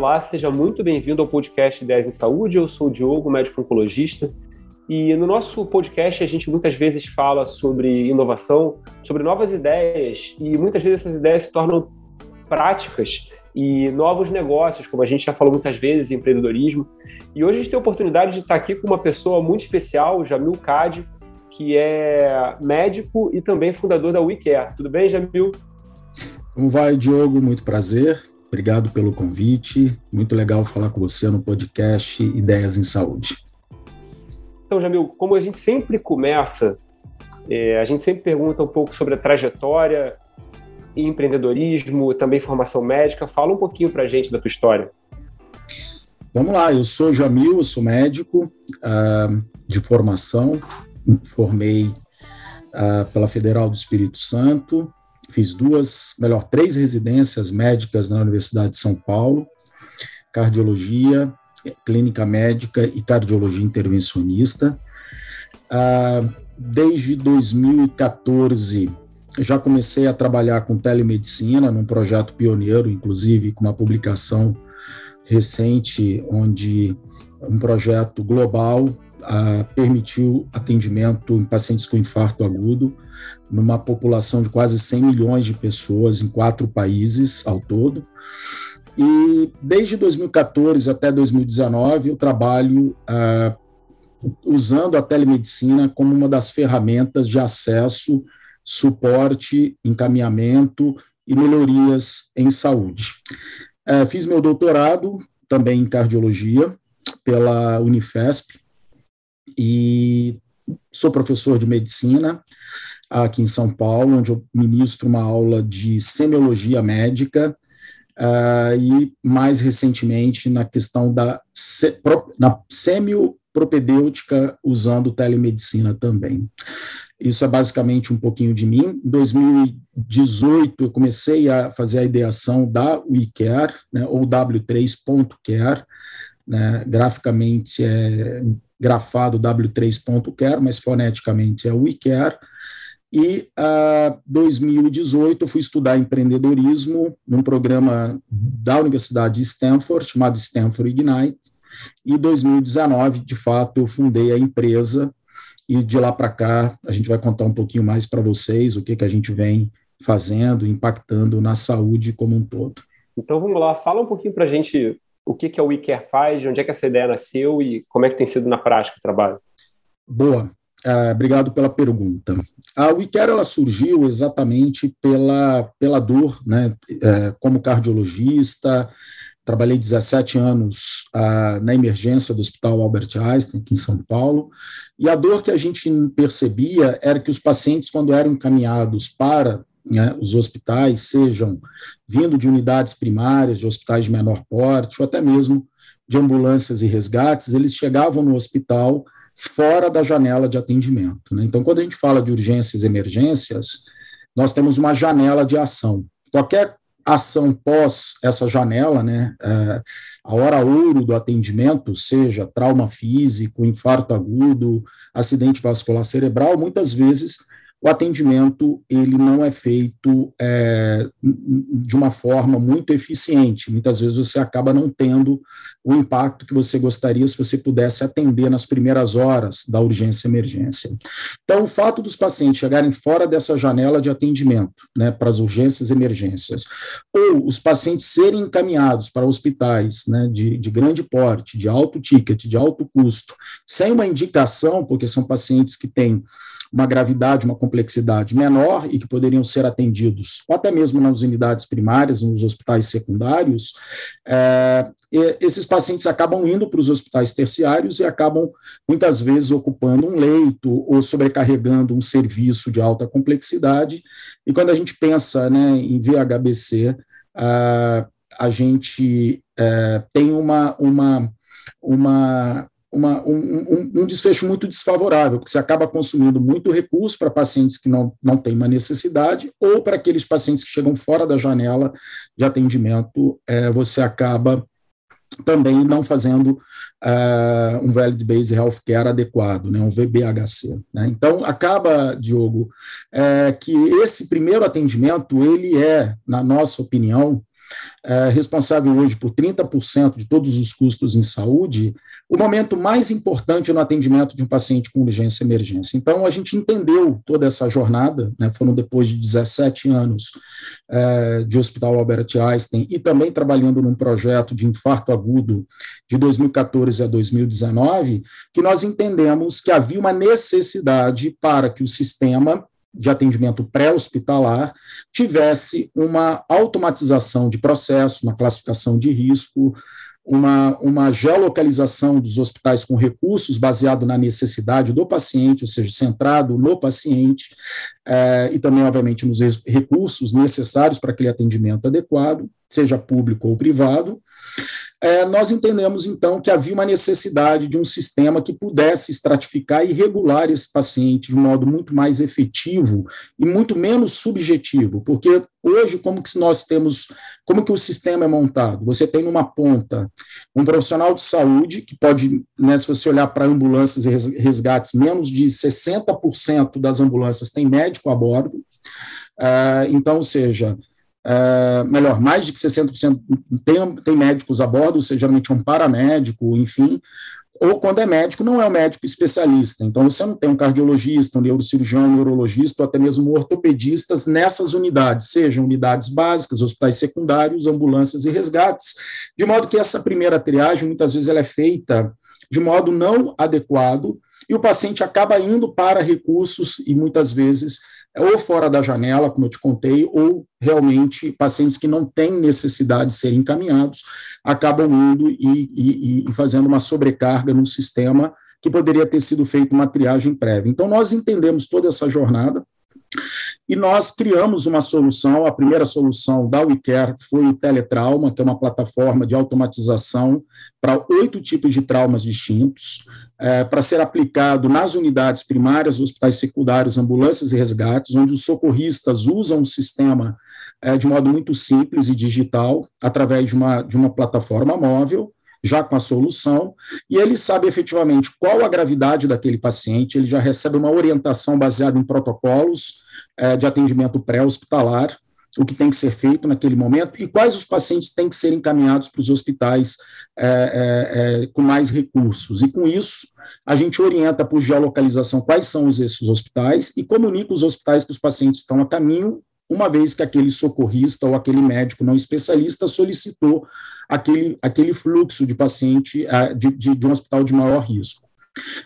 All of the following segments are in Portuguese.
Olá, seja muito bem-vindo ao podcast Ideias em Saúde. Eu sou o Diogo, médico oncologista, e no nosso podcast a gente muitas vezes fala sobre inovação, sobre novas ideias, e muitas vezes essas ideias se tornam práticas e novos negócios, como a gente já falou muitas vezes, empreendedorismo. E hoje a gente tem a oportunidade de estar aqui com uma pessoa muito especial, Jamil Cade, que é médico e também fundador da WeCare. Tudo bem, Jamil? Como vai, Diogo? Muito prazer. Obrigado pelo convite. Muito legal falar com você no podcast Ideias em Saúde. Então, Jamil, como a gente sempre começa, é, a gente sempre pergunta um pouco sobre a trajetória, empreendedorismo, também formação médica. Fala um pouquinho para a gente da tua história. Vamos lá, eu sou Jamil, eu sou médico uh, de formação, formei uh, pela Federal do Espírito Santo, fiz duas, melhor, três residências médicas na Universidade de São Paulo, cardiologia, clínica médica e cardiologia intervencionista. Uh, desde 2014, já comecei a trabalhar com telemedicina num projeto pioneiro, inclusive com uma publicação recente, onde um projeto global uh, permitiu atendimento em pacientes com infarto agudo, numa população de quase 100 milhões de pessoas em quatro países ao todo. E desde 2014 até 2019, eu trabalho uh, usando a telemedicina como uma das ferramentas de acesso, suporte, encaminhamento e melhorias em saúde. Uh, fiz meu doutorado também em cardiologia pela Unifesp e sou professor de medicina aqui em São Paulo, onde eu ministro uma aula de semiologia médica uh, e, mais recentemente, na questão da se, pro, na semiopropedêutica usando telemedicina também. Isso é basicamente um pouquinho de mim. Em 2018, eu comecei a fazer a ideação da WeCare, né, ou W3.care, né, graficamente é grafado W3.care, mas foneticamente é WeCare, e uh, 2018 eu fui estudar empreendedorismo num programa da Universidade de Stanford, chamado Stanford Ignite, e em 2019, de fato, eu fundei a empresa, e de lá para cá a gente vai contar um pouquinho mais para vocês o que, que a gente vem fazendo, impactando na saúde como um todo. Então vamos lá, fala um pouquinho para a gente o que, que a WeCare faz, de onde é que essa ideia nasceu e como é que tem sido na prática o trabalho. Boa. Uh, obrigado pela pergunta. A WeCare ela surgiu exatamente pela, pela dor, né? Uh, como cardiologista, trabalhei 17 anos uh, na emergência do Hospital Albert Einstein, aqui em São Paulo, e a dor que a gente percebia era que os pacientes, quando eram encaminhados para né, os hospitais, sejam vindo de unidades primárias, de hospitais de menor porte, ou até mesmo de ambulâncias e resgates, eles chegavam no hospital fora da janela de atendimento. Né? Então, quando a gente fala de urgências e emergências, nós temos uma janela de ação. Qualquer ação pós essa janela, né, é, a hora ouro do atendimento, seja trauma físico, infarto agudo, acidente vascular cerebral, muitas vezes o atendimento ele não é feito é, de uma forma muito eficiente. Muitas vezes você acaba não tendo o impacto que você gostaria se você pudesse atender nas primeiras horas da urgência emergência. Então, o fato dos pacientes chegarem fora dessa janela de atendimento, né, para as urgências e emergências, ou os pacientes serem encaminhados para hospitais né, de, de grande porte, de alto ticket, de alto custo, sem uma indicação, porque são pacientes que têm uma gravidade, uma complexidade menor e que poderiam ser atendidos, ou até mesmo nas unidades primárias, nos hospitais secundários, é, esses pacientes acabam indo para os hospitais terciários e acabam, muitas vezes, ocupando um leito ou sobrecarregando um serviço de alta complexidade. E quando a gente pensa né, em VHBC, a, a gente é, tem uma, uma, uma uma, um, um, um, desfecho muito desfavorável, porque você acaba consumindo muito recurso para pacientes que não, não têm uma necessidade, ou para aqueles pacientes que chegam fora da janela de atendimento, é, você acaba também não fazendo uh, um Valid Based Healthcare adequado, né, um VBHC. Né? Então, acaba, Diogo, é, que esse primeiro atendimento, ele é, na nossa opinião, é, responsável hoje por 30% de todos os custos em saúde, o momento mais importante no atendimento de um paciente com urgência e emergência. Então, a gente entendeu toda essa jornada, né, foram depois de 17 anos é, de Hospital Albert Einstein e também trabalhando num projeto de infarto agudo de 2014 a 2019, que nós entendemos que havia uma necessidade para que o sistema de atendimento pré-hospitalar tivesse uma automatização de processo, uma classificação de risco, uma, uma geolocalização dos hospitais com recursos baseado na necessidade do paciente, ou seja, centrado no paciente, eh, e também, obviamente, nos recursos necessários para aquele atendimento adequado, seja público ou privado é, nós entendemos, então, que havia uma necessidade de um sistema que pudesse estratificar e regular esse paciente de um modo muito mais efetivo e muito menos subjetivo, porque hoje, como que nós temos, como que o sistema é montado? Você tem numa ponta um profissional de saúde, que pode, né, se você olhar para ambulâncias e resgates, menos de 60% das ambulâncias tem médico a bordo, uh, então, ou seja, Uh, melhor, mais de 60% tem, tem médicos a bordo, seja geralmente um paramédico, enfim, ou quando é médico, não é um médico especialista. Então, você não tem um cardiologista, um neurocirurgião, um neurologista, ou até mesmo ortopedistas nessas unidades, sejam unidades básicas, hospitais secundários, ambulâncias e resgates, de modo que essa primeira triagem, muitas vezes, ela é feita de modo não adequado, e o paciente acaba indo para recursos, e muitas vezes ou fora da janela, como eu te contei, ou realmente pacientes que não têm necessidade de serem encaminhados acabam indo e, e, e fazendo uma sobrecarga no sistema que poderia ter sido feita uma triagem prévia. Então, nós entendemos toda essa jornada, e nós criamos uma solução, a primeira solução da WeCare foi o Teletrauma, que é uma plataforma de automatização para oito tipos de traumas distintos, é, para ser aplicado nas unidades primárias, hospitais secundários, ambulâncias e resgates, onde os socorristas usam o sistema é, de modo muito simples e digital, através de uma, de uma plataforma móvel, já com a solução, e ele sabe efetivamente qual a gravidade daquele paciente, ele já recebe uma orientação baseada em protocolos é, de atendimento pré-hospitalar, o que tem que ser feito naquele momento e quais os pacientes têm que ser encaminhados para os hospitais é, é, é, com mais recursos. E com isso, a gente orienta por geolocalização quais são esses hospitais e comunica os hospitais que os pacientes estão a caminho uma vez que aquele socorrista ou aquele médico não especialista solicitou aquele, aquele fluxo de paciente uh, de, de, de um hospital de maior risco.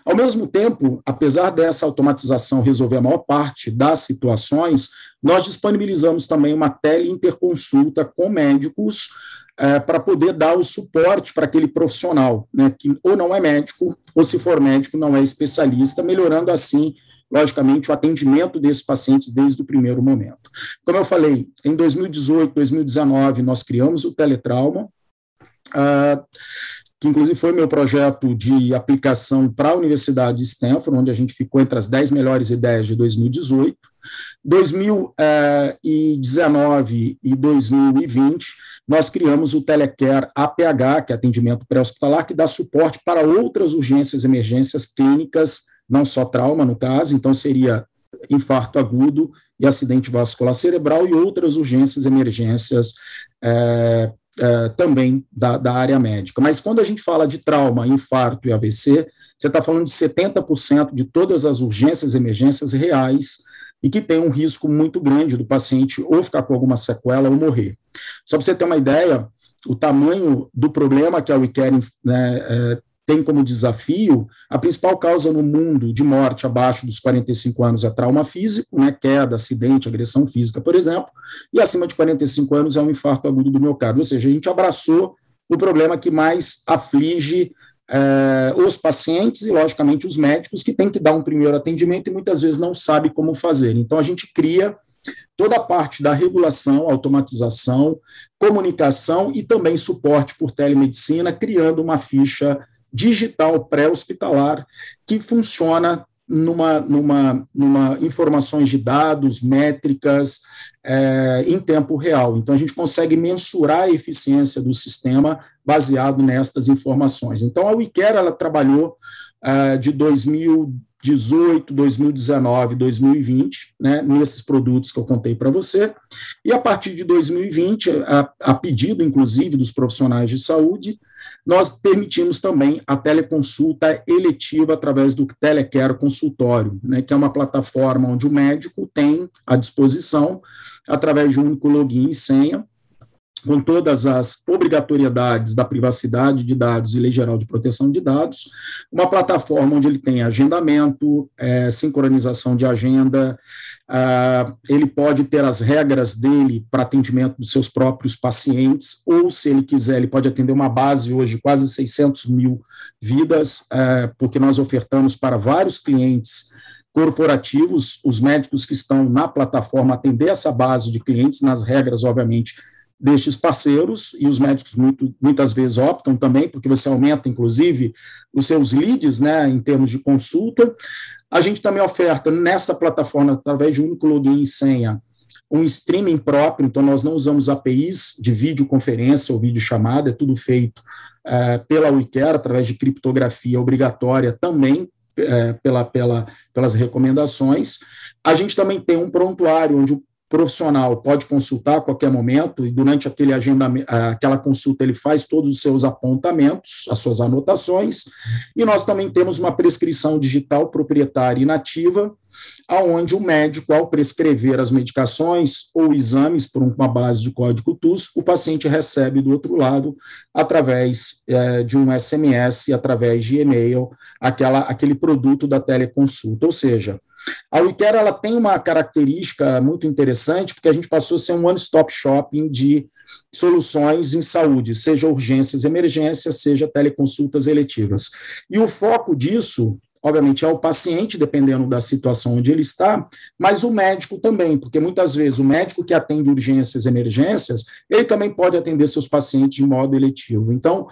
Ao mesmo tempo, apesar dessa automatização resolver a maior parte das situações, nós disponibilizamos também uma teleinterconsulta com médicos é, para poder dar o suporte para aquele profissional, né, que ou não é médico, ou se for médico, não é especialista, melhorando assim logicamente, o atendimento desses pacientes desde o primeiro momento. Como eu falei, em 2018, 2019, nós criamos o teletrauma, uh, que inclusive foi meu projeto de aplicação para a Universidade de Stanford, onde a gente ficou entre as 10 melhores ideias de 2018. 2019 e 2020, nós criamos o Telecare APH, que é atendimento pré-hospitalar, que dá suporte para outras urgências emergências clínicas não só trauma, no caso, então seria infarto agudo e acidente vascular cerebral e outras urgências, emergências é, é, também da, da área médica. Mas quando a gente fala de trauma, infarto e AVC, você está falando de 70% de todas as urgências e emergências reais e que tem um risco muito grande do paciente ou ficar com alguma sequela ou morrer. Só para você ter uma ideia, o tamanho do problema que a WeCare né, é, tem como desafio a principal causa no mundo de morte abaixo dos 45 anos é trauma físico, né, queda, acidente, agressão física, por exemplo, e acima de 45 anos é um infarto agudo do miocárdio. Ou seja, a gente abraçou o problema que mais aflige é, os pacientes e, logicamente, os médicos que têm que dar um primeiro atendimento e muitas vezes não sabe como fazer. Então, a gente cria toda a parte da regulação, automatização, comunicação e também suporte por telemedicina, criando uma ficha digital pré-hospitalar que funciona numa, numa, numa informações de dados, métricas é, em tempo real. Então, a gente consegue mensurar a eficiência do sistema baseado nestas informações. Então, a WeCare, ela trabalhou é, de 2000 2018, 2019, 2020, né, nesses produtos que eu contei para você. E a partir de 2020, a, a pedido, inclusive, dos profissionais de saúde, nós permitimos também a teleconsulta eletiva através do Telecare Consultório, né, que é uma plataforma onde o médico tem à disposição, através de um único login e senha, com todas as obrigatoriedades da privacidade de dados e Lei Geral de Proteção de Dados, uma plataforma onde ele tem agendamento, é, sincronização de agenda, ah, ele pode ter as regras dele para atendimento dos seus próprios pacientes, ou, se ele quiser, ele pode atender uma base hoje, quase 600 mil vidas, é, porque nós ofertamos para vários clientes corporativos, os médicos que estão na plataforma atender essa base de clientes, nas regras, obviamente, destes parceiros, e os médicos muito, muitas vezes optam também, porque você aumenta, inclusive, os seus leads, né, em termos de consulta. A gente também oferta nessa plataforma, através de um único login e senha, um streaming próprio, então nós não usamos APIs de videoconferência ou videochamada, é tudo feito é, pela WeCare, através de criptografia obrigatória também, é, pela, pela, pelas recomendações. A gente também tem um prontuário onde o profissional pode consultar a qualquer momento e durante aquele agendamento, aquela consulta ele faz todos os seus apontamentos, as suas anotações, e nós também temos uma prescrição digital proprietária e nativa, aonde o médico, ao prescrever as medicações ou exames por uma base de código TUS, o paciente recebe do outro lado, através é, de um SMS, através de e-mail, aquela, aquele produto da teleconsulta, ou seja, a WeCare ela tem uma característica muito interessante, porque a gente passou a ser um one-stop shopping de soluções em saúde, seja urgências, emergências, seja teleconsultas eletivas. E o foco disso, obviamente, é o paciente, dependendo da situação onde ele está, mas o médico também, porque muitas vezes o médico que atende urgências, emergências, ele também pode atender seus pacientes de modo eletivo. Então,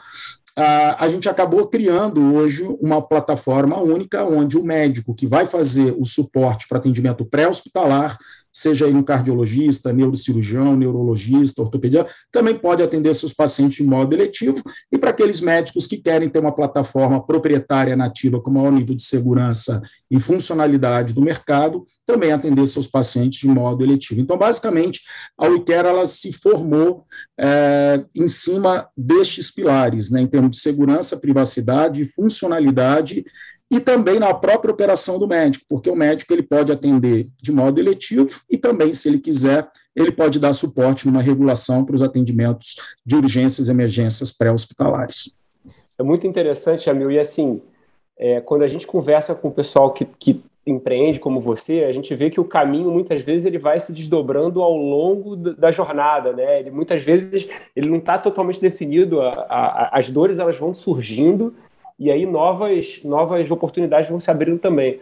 a gente acabou criando hoje uma plataforma única onde o médico que vai fazer o suporte para atendimento pré-hospitalar seja aí um cardiologista, neurocirurgião, neurologista, ortopedia, também pode atender seus pacientes de modo eletivo, e para aqueles médicos que querem ter uma plataforma proprietária nativa com maior nível de segurança e funcionalidade do mercado, também atender seus pacientes de modo eletivo. Então, basicamente, a WeCare ela se formou é, em cima destes pilares, né, em termos de segurança, privacidade, funcionalidade e também na própria operação do médico, porque o médico ele pode atender de modo eletivo e também, se ele quiser, ele pode dar suporte numa regulação para os atendimentos de urgências e emergências pré-hospitalares. É muito interessante, Amil, e assim, é, quando a gente conversa com o pessoal que, que empreende como você, a gente vê que o caminho muitas vezes ele vai se desdobrando ao longo da jornada, né? Ele, muitas vezes ele não está totalmente definido, a, a, as dores elas vão surgindo e aí novas, novas oportunidades vão se abrindo também.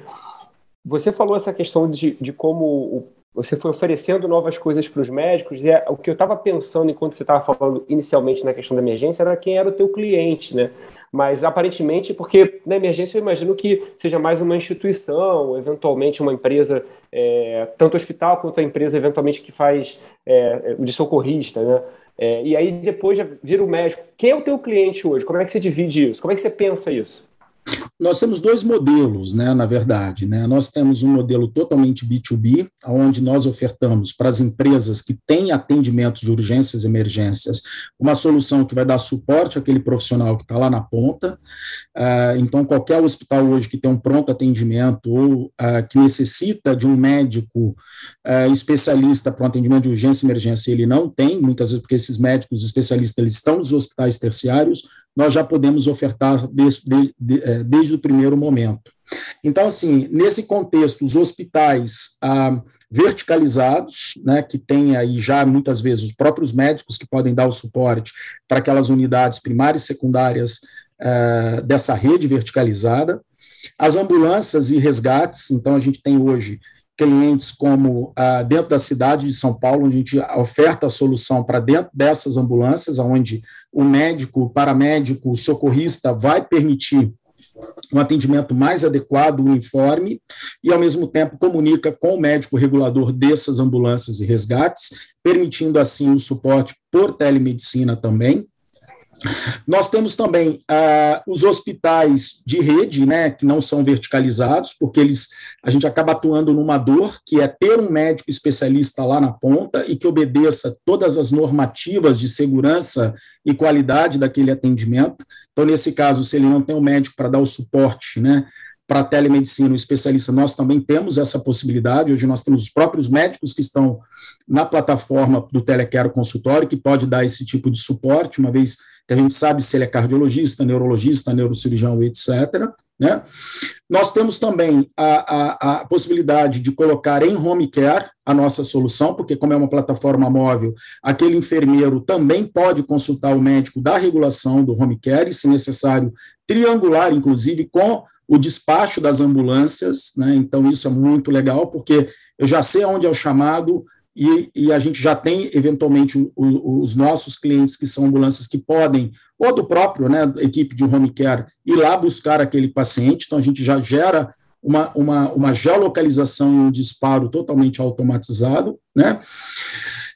Você falou essa questão de, de como você foi oferecendo novas coisas para os médicos, e o que eu estava pensando enquanto você estava falando inicialmente na questão da emergência era quem era o teu cliente, né? Mas aparentemente, porque na emergência eu imagino que seja mais uma instituição, eventualmente uma empresa, é, tanto hospital quanto a empresa eventualmente que faz é, de socorrista, né? É, e aí depois já vira o médico. Quem é o teu cliente hoje? Como é que você divide isso? Como é que você pensa isso? Nós temos dois modelos, né, na verdade. Né? Nós temos um modelo totalmente B2B, onde nós ofertamos para as empresas que têm atendimento de urgências e emergências uma solução que vai dar suporte àquele profissional que está lá na ponta. Uh, então, qualquer hospital hoje que tem um pronto atendimento ou uh, que necessita de um médico uh, especialista para um atendimento de urgência e emergência, ele não tem, muitas vezes porque esses médicos especialistas eles estão nos hospitais terciários, nós já podemos ofertar desde, desde, é, desde o primeiro momento. Então, assim, nesse contexto, os hospitais ah, verticalizados, né, que tem aí já muitas vezes os próprios médicos que podem dar o suporte para aquelas unidades primárias e secundárias ah, dessa rede verticalizada, as ambulâncias e resgates, então a gente tem hoje clientes como ah, dentro da cidade de São Paulo, onde a gente oferta a solução para dentro dessas ambulâncias, onde o médico, o paramédico, o socorrista vai permitir um atendimento mais adequado, uniforme, e ao mesmo tempo comunica com o médico regulador dessas ambulâncias e resgates, permitindo assim o suporte por telemedicina também. Nós temos também ah, os hospitais de rede, né, que não são verticalizados, porque eles a gente acaba atuando numa dor, que é ter um médico especialista lá na ponta e que obedeça todas as normativas de segurança e qualidade daquele atendimento. Então, nesse caso, se ele não tem um médico para dar o suporte, né, para a telemedicina, o especialista, nós também temos essa possibilidade. Hoje nós temos os próprios médicos que estão na plataforma do Telequero Consultório, que pode dar esse tipo de suporte, uma vez que a gente sabe se ele é cardiologista, neurologista, neurocirurgião, etc. Né? Nós temos também a, a, a, possibilidade de colocar em home care a nossa solução, porque, como é uma plataforma móvel, aquele enfermeiro também pode consultar o médico da regulação do home care, e, se necessário, triangular, inclusive, com o despacho das ambulâncias. Né? Então, isso é muito legal, porque eu já sei onde é o chamado, e, e, a gente já tem, eventualmente, o, os nossos clientes que são ambulâncias que podem, ou do próprio, né, equipe de home care, ir lá buscar aquele paciente, então a gente já gera uma, uma, uma geolocalização e um disparo totalmente automatizado, né?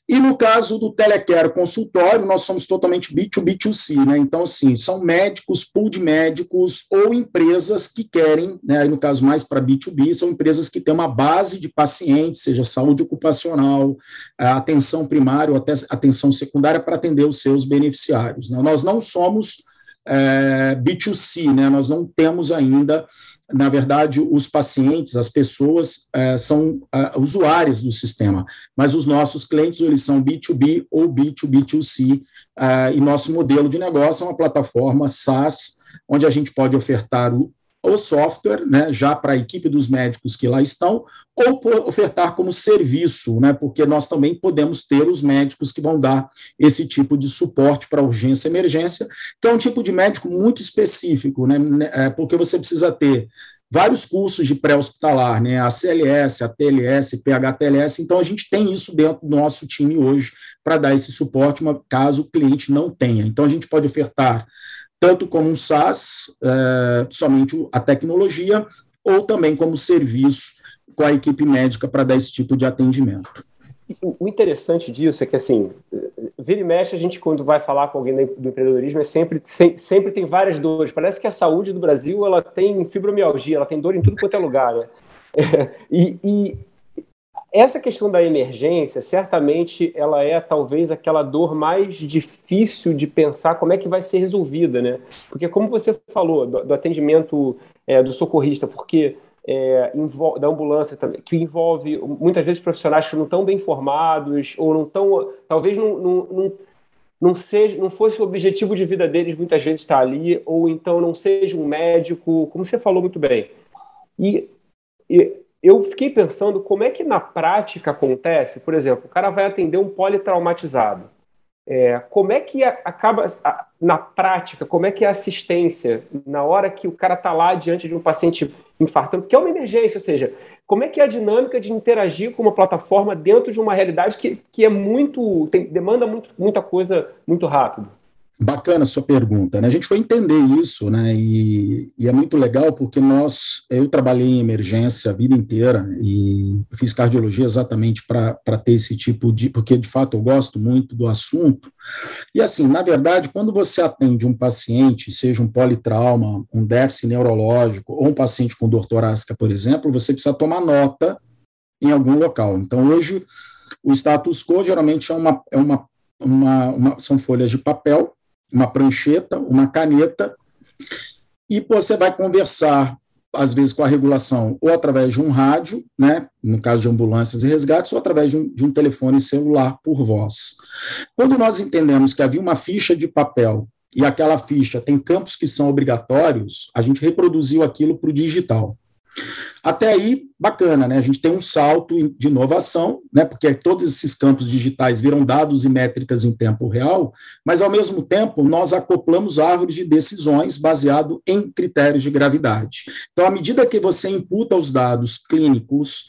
E no caso do Telecare consultório, nós somos totalmente B2B2C, né? Então, assim, são médicos, pool de médicos ou empresas que querem, né? Aí, no caso mais para B2B, são empresas que têm uma base de pacientes, seja saúde ocupacional, atenção primária ou até atenção secundária para atender os seus beneficiários. Né? Nós não somos é, B2C, né? Nós não temos ainda na verdade, os pacientes, as pessoas, uh, são uh, usuárias do sistema, mas os nossos clientes, eles são B2B ou B2B2C, uh, e nosso modelo de negócio é uma plataforma SaaS, onde a gente pode ofertar o, o software, né, já para a equipe dos médicos que lá estão, ou ofertar como serviço, né, porque nós também podemos ter os médicos que vão dar esse tipo de suporte para urgência e emergência, que é um tipo de médico muito específico, né, né é, porque você precisa ter vários cursos de pré-hospitalar, né, a CLS, a TLS, PHTLS, então a gente tem isso dentro do nosso time hoje para dar esse suporte, caso o cliente não tenha. Então a gente pode ofertar tanto como um SaaS, é, somente a tecnologia, ou também como serviço com a equipe médica para dar esse tipo de atendimento. O interessante disso é que, assim, vira e mexe, a gente, quando vai falar com alguém do empreendedorismo, é sempre, sempre tem várias dores. Parece que a saúde do Brasil ela tem fibromialgia, ela tem dor em tudo quanto é lugar. Né? e, e essa questão da emergência, certamente, ela é talvez aquela dor mais difícil de pensar como é que vai ser resolvida, né? Porque como você falou do, do atendimento é, do socorrista, porque é, da ambulância também, que envolve muitas vezes profissionais que não estão bem formados ou não estão, talvez não, não, não, não, seja, não fosse o objetivo de vida deles muitas vezes estar ali, ou então não seja um médico, como você falou muito bem. E, e eu fiquei pensando como é que na prática acontece, por exemplo, o cara vai atender um politraumatizado. É, como é que acaba, na prática, como é que é a assistência na hora que o cara está lá diante de um paciente infartando, porque é uma emergência, ou seja, como é que é a dinâmica de interagir com uma plataforma dentro de uma realidade que, que é muito, tem, demanda muito, muita coisa muito rápido? Bacana sua pergunta, né? A gente foi entender isso, né? E, e, é muito legal porque nós, eu trabalhei em emergência a vida inteira e fiz cardiologia exatamente para ter esse tipo de, porque de fato eu gosto muito do assunto. E assim, na verdade, quando você atende um paciente, seja um politrauma, um déficit neurológico ou um paciente com dor torácica, por exemplo, você precisa tomar nota em algum local. Então, hoje, o status quo geralmente é uma, é uma, uma, uma são folhas de papel uma prancheta, uma caneta, e você vai conversar, às vezes, com a regulação, ou através de um rádio, né, no caso de ambulâncias e resgates, ou através de um, de um telefone celular por voz. Quando nós entendemos que havia uma ficha de papel e aquela ficha tem campos que são obrigatórios, a gente reproduziu aquilo para o digital. Até aí, bacana, né? A gente tem um salto de inovação, né? Porque todos esses campos digitais viram dados e métricas em tempo real, mas ao mesmo tempo nós acoplamos árvores de decisões baseado em critérios de gravidade. Então, à medida que você imputa os dados clínicos,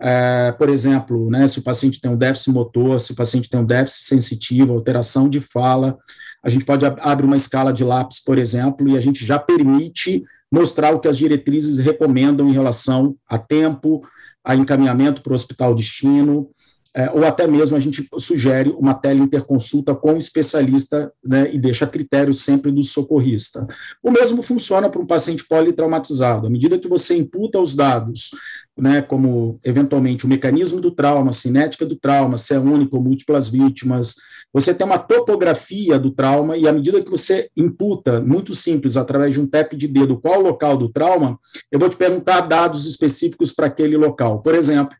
é, por exemplo, né, se o paciente tem um déficit motor, se o paciente tem um déficit sensitivo, alteração de fala, a gente pode abrir uma escala de lápis, por exemplo, e a gente já permite mostrar o que as diretrizes recomendam em relação a tempo, a encaminhamento para o hospital destino, é, ou até mesmo a gente sugere uma teleinterconsulta com o especialista né, e deixa a critério sempre do socorrista. O mesmo funciona para um paciente politraumatizado. À medida que você imputa os dados, né, como eventualmente o mecanismo do trauma, a cinética do trauma, se é único ou múltiplas vítimas, você tem uma topografia do trauma e à medida que você imputa, muito simples, através de um tap de dedo, qual o local do trauma, eu vou te perguntar dados específicos para aquele local. Por exemplo,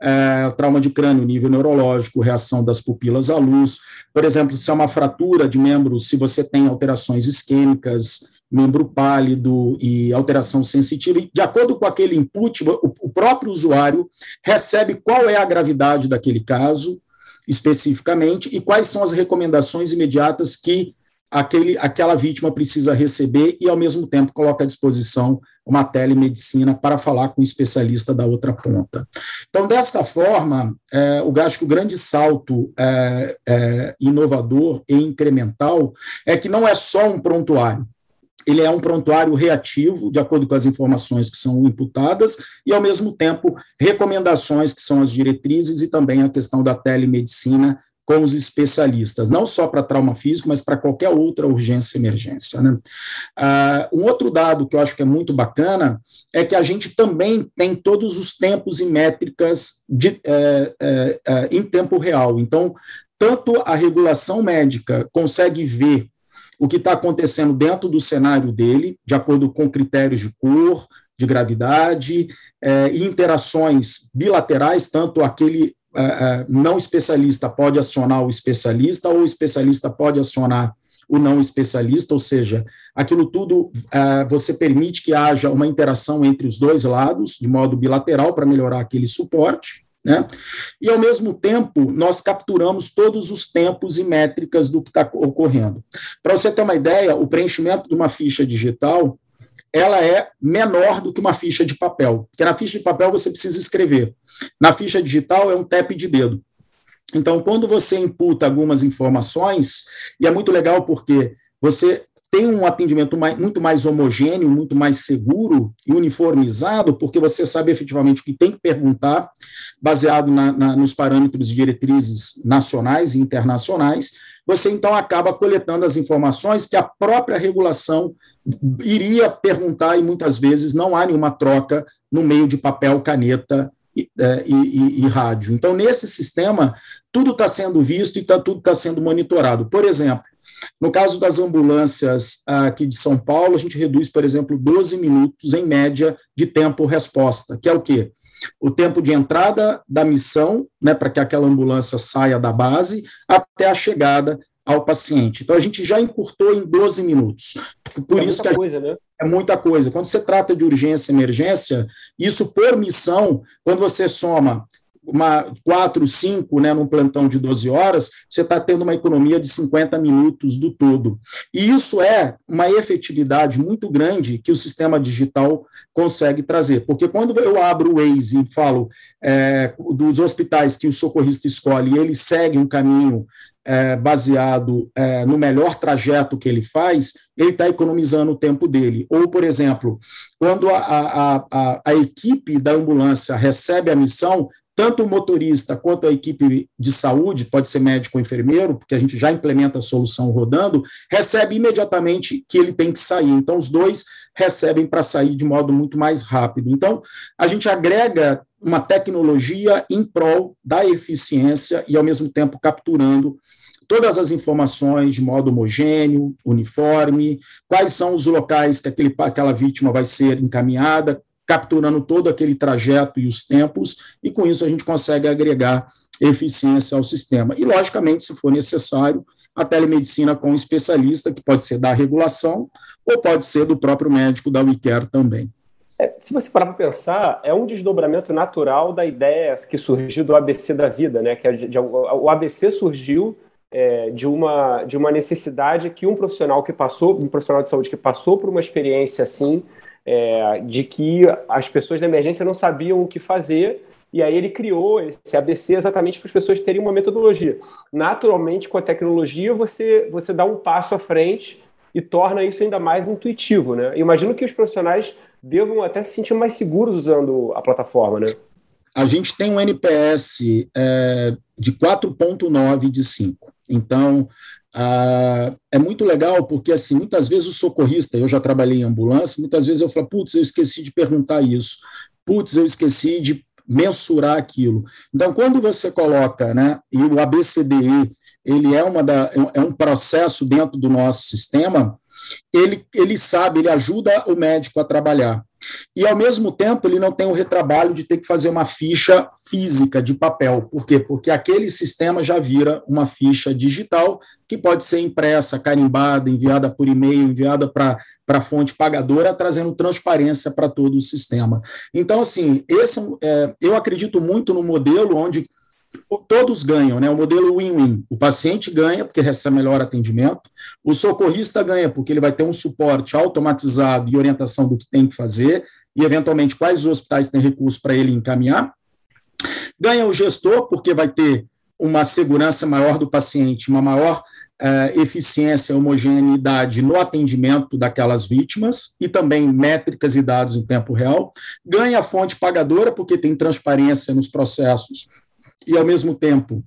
é, trauma de crânio, nível neurológico, reação das pupilas à luz. Por exemplo, se é uma fratura de membro, se você tem alterações isquêmicas, membro pálido e alteração sensitiva, de acordo com aquele input, o próprio usuário recebe qual é a gravidade daquele caso, especificamente, e quais são as recomendações imediatas que aquele, aquela vítima precisa receber e, ao mesmo tempo, coloca à disposição uma telemedicina para falar com o especialista da outra ponta. Então, desta forma, é, eu acho que o grande salto é, é, inovador e incremental é que não é só um prontuário, ele é um prontuário reativo, de acordo com as informações que são imputadas, e, ao mesmo tempo, recomendações que são as diretrizes e também a questão da telemedicina com os especialistas, não só para trauma físico, mas para qualquer outra urgência e emergência. Né? Uh, um outro dado que eu acho que é muito bacana é que a gente também tem todos os tempos e métricas de, é, é, é, em tempo real. Então, tanto a regulação médica consegue ver o que está acontecendo dentro do cenário dele, de acordo com critérios de cor, de gravidade, é, interações bilaterais, tanto aquele é, é, não especialista pode acionar o especialista, ou o especialista pode acionar o não especialista, ou seja, aquilo tudo é, você permite que haja uma interação entre os dois lados, de modo bilateral, para melhorar aquele suporte. Né? E, ao mesmo tempo, nós capturamos todos os tempos e métricas do que está ocorrendo. Para você ter uma ideia, o preenchimento de uma ficha digital ela é menor do que uma ficha de papel, porque na ficha de papel você precisa escrever. Na ficha digital é um tap de dedo. Então, quando você imputa algumas informações, e é muito legal porque você tem um atendimento mais, muito mais homogêneo, muito mais seguro e uniformizado, porque você sabe efetivamente o que tem que perguntar, baseado na, na, nos parâmetros e diretrizes nacionais e internacionais. Você então acaba coletando as informações que a própria regulação iria perguntar, e muitas vezes não há nenhuma troca no meio de papel, caneta e, é, e, e rádio. Então, nesse sistema, tudo está sendo visto e tá, tudo está sendo monitorado. Por exemplo, no caso das ambulâncias aqui de São Paulo, a gente reduz, por exemplo, 12 minutos em média de tempo-resposta, que é o quê? O tempo de entrada da missão, né, para que aquela ambulância saia da base, até a chegada ao paciente. Então, a gente já encurtou em 12 minutos. Por é isso que a coisa, né? é muita coisa. Quando você trata de urgência e emergência, isso por missão, quando você soma uma, quatro, cinco, né, num plantão de 12 horas, você está tendo uma economia de 50 minutos do todo. E isso é uma efetividade muito grande que o sistema digital consegue trazer. Porque quando eu abro o Waze e falo é, dos hospitais que o socorrista escolhe ele segue um caminho é, baseado é, no melhor trajeto que ele faz, ele está economizando o tempo dele. Ou, por exemplo, quando a, a, a, a, equipe da ambulância recebe a missão, tanto o motorista quanto a equipe de saúde, pode ser médico ou enfermeiro, porque a gente já implementa a solução rodando, recebe imediatamente que ele tem que sair. Então, os dois recebem para sair de modo muito mais rápido. Então, a gente agrega uma tecnologia em prol da eficiência e, ao mesmo tempo, capturando todas as informações de modo homogêneo, uniforme, quais são os locais que aquele, aquela vítima vai ser encaminhada, capturando todo aquele trajeto e os tempos, e com isso a gente consegue agregar eficiência ao sistema. E, logicamente, se for necessário, a telemedicina com especialista, que pode ser da regulação ou pode ser do próprio médico da WeCare também. É, se você parar para pensar, é um desdobramento natural da ideia que surgiu do ABC da vida, né? Que é de, de, o ABC surgiu é, de, uma, de uma necessidade que um profissional que passou, um profissional de saúde que passou por uma experiência assim, é, de que as pessoas da emergência não sabiam o que fazer, e aí ele criou esse ABC exatamente para as pessoas terem uma metodologia. Naturalmente, com a tecnologia, você, você dá um passo à frente e torna isso ainda mais intuitivo, né? Imagino que os profissionais devam até se sentir mais seguros usando a plataforma, né? a gente tem um NPS é, de 4,9 de 5. Então, ah, é muito legal porque, assim, muitas vezes o socorrista, eu já trabalhei em ambulância, muitas vezes eu falo, putz, eu esqueci de perguntar isso, putz, eu esqueci de mensurar aquilo. Então, quando você coloca, né, e o ABCDE, ele é, uma da, é um processo dentro do nosso sistema, ele, ele sabe, ele ajuda o médico a trabalhar. E, ao mesmo tempo, ele não tem o retrabalho de ter que fazer uma ficha física de papel. Por quê? Porque aquele sistema já vira uma ficha digital que pode ser impressa, carimbada, enviada por e-mail, enviada para a fonte pagadora, trazendo transparência para todo o sistema. Então, assim, esse, é, eu acredito muito no modelo onde todos ganham, né? O modelo win-win. O paciente ganha porque recebe melhor atendimento, o socorrista ganha porque ele vai ter um suporte automatizado e orientação do que tem que fazer e eventualmente quais hospitais têm recursos para ele encaminhar. Ganha o gestor porque vai ter uma segurança maior do paciente, uma maior uh, eficiência, homogeneidade no atendimento daquelas vítimas e também métricas e dados em tempo real. Ganha a fonte pagadora porque tem transparência nos processos e, ao mesmo tempo,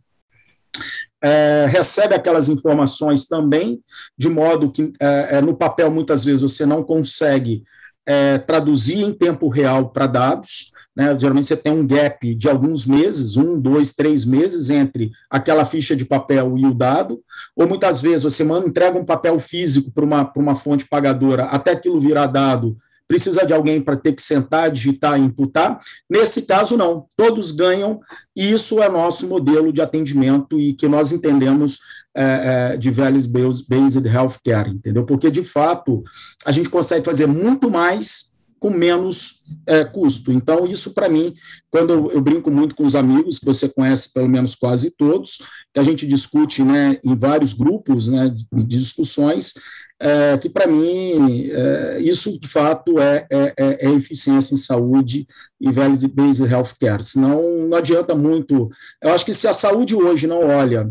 é, recebe aquelas informações também, de modo que é, é no papel muitas vezes você não consegue é, traduzir em tempo real para dados. Né? Geralmente você tem um gap de alguns meses, um, dois, três meses entre aquela ficha de papel e o dado, ou muitas vezes você manda, entrega um papel físico para uma, uma fonte pagadora até aquilo virar dado precisa de alguém para ter que sentar, digitar e imputar. Nesse caso, não. Todos ganham, e isso é nosso modelo de atendimento e que nós entendemos é, é, de Values-Based Healthcare, entendeu? Porque, de fato, a gente consegue fazer muito mais com menos é, custo. Então, isso para mim, quando eu, brinco muito com os amigos, que você conhece pelo menos quase todos, que a gente discute né, em vários grupos né, de discussões, é, que para mim é, isso de fato é, é, é, é eficiência em saúde e value-based healthcare. Senão não adianta muito. Eu acho que se a saúde hoje não olha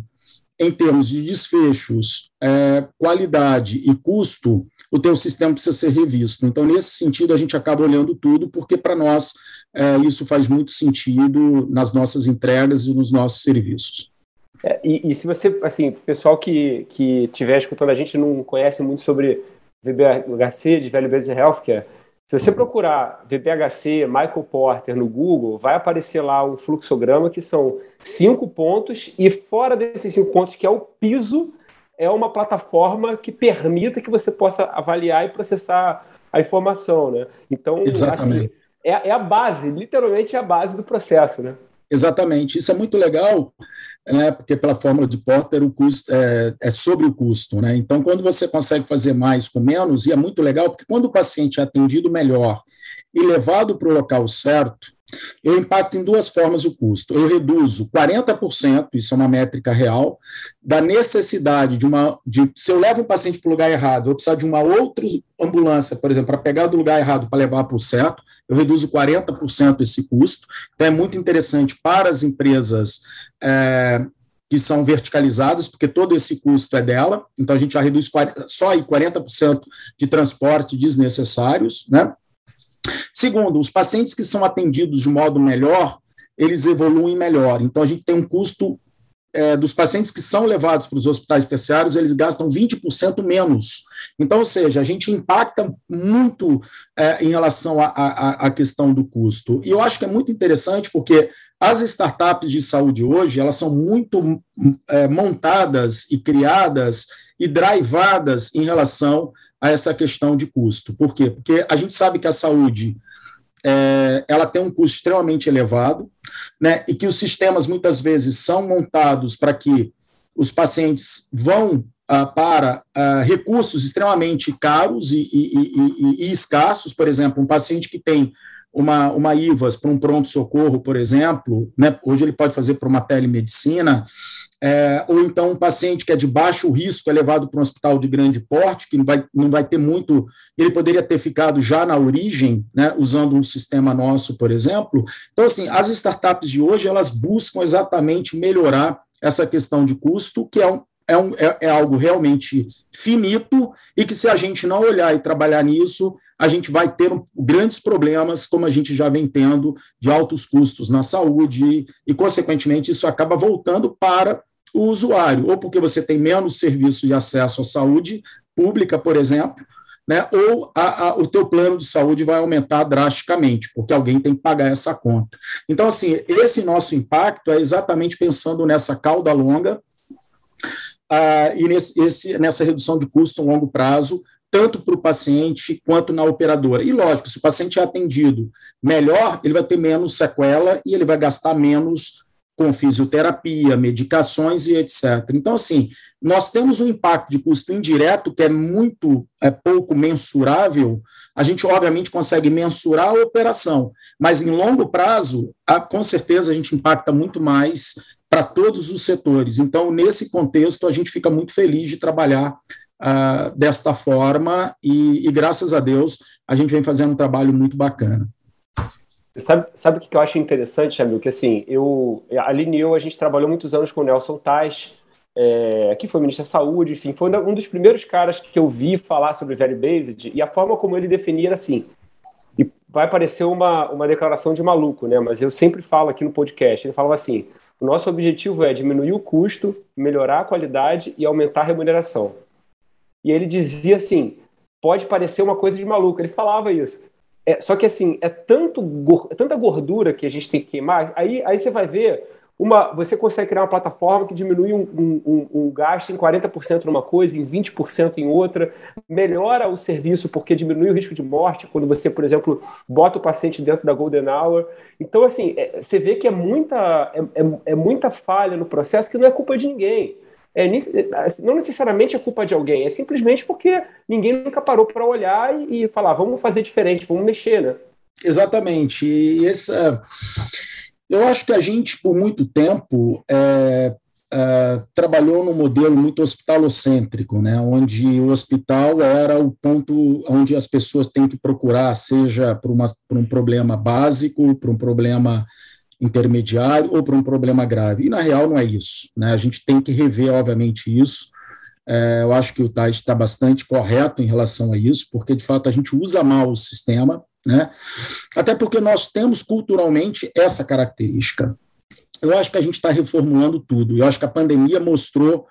em termos de desfechos, é, qualidade e custo, o teu sistema precisa ser revisto. Então, nesse sentido, a gente acaba olhando tudo, porque para nós é, isso faz muito sentido nas nossas entregas e nos nossos serviços. É, e, e, se você, assim, pessoal que que estiver escutando a gente não conhece muito sobre VBHC de Velho Business Healthcare, se você procurar VBHC Michael Porter no Google, vai aparecer lá um fluxograma que são cinco pontos e fora desses cinco pontos, que é o piso, é uma plataforma que permita que você possa avaliar e processar a informação, né? Então, Exatamente. assim, é, é a base, literalmente é a base do processo, né? Exatamente. Isso é muito legal, né, porque pela fórmula de Porter o custo é, é, sobre o custo. Né? Então, quando você consegue fazer mais com menos, e é muito legal, porque quando o paciente é atendido melhor e levado para o local certo, eu impacto em duas formas o custo. Eu reduzo 40%, isso é uma métrica real, da necessidade de uma. De, se eu levo o paciente para o lugar errado, eu precisar de uma outra ambulância, por exemplo, para pegar do lugar errado para levar para o certo, eu reduzo 40% esse custo. Então, é muito interessante para as empresas. É, que são verticalizadas, porque todo esse custo é dela, então a gente já reduz 40, só aí 40% de transporte desnecessários, né? Segundo, os pacientes que são atendidos de modo melhor, eles evoluem melhor. Então, a gente tem um custo é, dos pacientes que são levados para os hospitais terciários, eles gastam 20% menos. Então, ou seja, a gente impacta muito é, em relação à questão do custo. E eu acho que é muito interessante porque as startups de saúde hoje, elas são muito é, montadas e criadas e drivadas em relação a essa questão de custo. Por quê? Porque a gente sabe que a saúde é, ela tem um custo extremamente elevado, né, e que os sistemas muitas vezes são montados para que os pacientes vão ah, para ah, recursos extremamente caros e, e, e, e, escassos, por exemplo, um paciente que tem uma, uma IVAS para um pronto-socorro, por exemplo, né, hoje ele pode fazer para uma telemedicina, é, ou então um paciente que é de baixo risco é levado para um hospital de grande porte, que não vai, não vai ter muito, ele poderia ter ficado já na origem, né, usando um sistema nosso, por exemplo. Então, assim, as startups de hoje, elas buscam exatamente melhorar essa questão de custo, que é um, é, um, é, é algo realmente finito e que, se a gente não olhar e trabalhar nisso, a gente vai ter grandes problemas, como a gente já vem tendo, de altos custos na saúde, e, consequentemente, isso acaba voltando para o usuário, ou porque você tem menos serviço de acesso à saúde pública, por exemplo, né, ou a, a, o teu plano de saúde vai aumentar drasticamente, porque alguém tem que pagar essa conta. Então, assim, esse nosso impacto é exatamente pensando nessa cauda longa uh, e nesse, esse, nessa redução de custo a longo prazo, tanto para o paciente quanto na operadora. E, lógico, se o paciente é atendido melhor, ele vai ter menos sequela e ele vai gastar menos com fisioterapia, medicações e etc. Então, assim, nós temos um impacto de custo indireto que é muito é pouco mensurável. A gente, obviamente, consegue mensurar a operação, mas em longo prazo, a, com certeza, a gente impacta muito mais para todos os setores. Então, nesse contexto, a gente fica muito feliz de trabalhar uh, desta forma e, e, graças a Deus, a gente vem fazendo um trabalho muito bacana. Sabe, sabe o que eu acho interessante, Jamil? Que assim, eu, a Lineu, a gente trabalhou muitos anos com o Nelson Tais, é, que foi ministro da Saúde, enfim, foi um dos primeiros caras que eu vi falar sobre Value Based, e a forma como ele definia era assim, e vai parecer uma, uma declaração de maluco, né? Mas eu sempre falo aqui no podcast, ele falava assim, o nosso objetivo é diminuir o custo, melhorar a qualidade e aumentar a remuneração. E ele dizia assim, pode parecer uma coisa de maluco, ele falava isso. É, só que assim, é tanto, é tanta gordura que a gente tem que queimar, aí, aí você vai ver uma, você consegue criar uma plataforma que diminui um, um, um, um gasto em 40% numa coisa, em 20% em outra, melhora o serviço porque diminui o risco de morte quando você, por exemplo, bota o paciente dentro da Golden Hour. Então, assim, é, você vê que é muita, é, é, é muita falha no processo que não é culpa de ninguém. É, assim, não necessariamente é culpa de alguém, é simplesmente porque ninguém nunca parou para olhar e, e, falar, vamos fazer diferente, vamos mexer, né? Exatamente. E essa eu acho que a gente, por muito tempo, é, é, trabalhou num modelo muito hospitalocêntrico, né, onde o hospital era o ponto onde as pessoas têm que procurar, seja por um problema básico, por um problema intermediário ou por um problema grave. E, na real, não é isso. Né? A gente tem que rever, obviamente, isso. É, eu acho que o Tais está bastante correto em relação a isso, porque, de fato, a gente usa mal o sistema, né? Até porque nós temos culturalmente essa característica. Eu acho que a gente está reformulando tudo. Eu acho que a pandemia mostrou,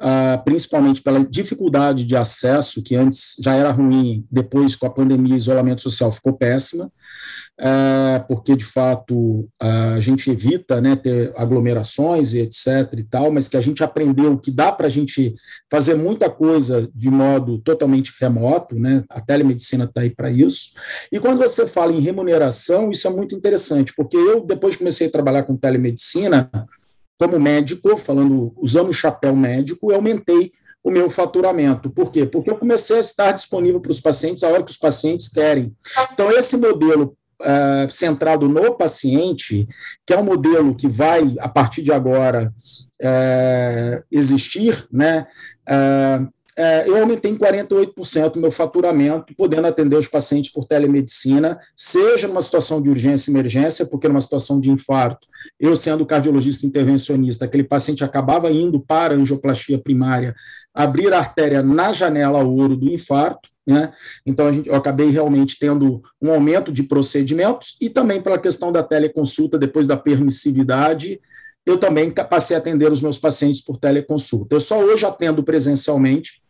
ah, principalmente pela dificuldade de acesso, que antes já era ruim, depois com a pandemia, isolamento social ficou péssima porque de fato a gente evita né, ter aglomerações e etc e tal, mas que a gente aprendeu que dá para a gente fazer muita coisa de modo totalmente remoto, né? A telemedicina está aí para isso. E quando você fala em remuneração, isso é muito interessante, porque eu depois comecei a trabalhar com telemedicina como médico, falando usando o chapéu médico, eu aumentei o meu faturamento. Por quê? Porque eu comecei a estar disponível para os pacientes a hora que os pacientes querem. Então, esse modelo uh, centrado no paciente, que é um modelo que vai, a partir de agora, uh, existir, né? Uh, eu aumentei em 48% o meu faturamento, podendo atender os pacientes por telemedicina, seja numa situação de urgência e emergência, porque numa situação de infarto, eu sendo cardiologista intervencionista, aquele paciente acabava indo para a angioplastia primária, abrir a artéria na janela ouro do infarto, né? Então, a gente, eu acabei realmente tendo um aumento de procedimentos e também pela questão da teleconsulta, depois da permissividade, eu também passei a atender os meus pacientes por teleconsulta. Eu só hoje atendo presencialmente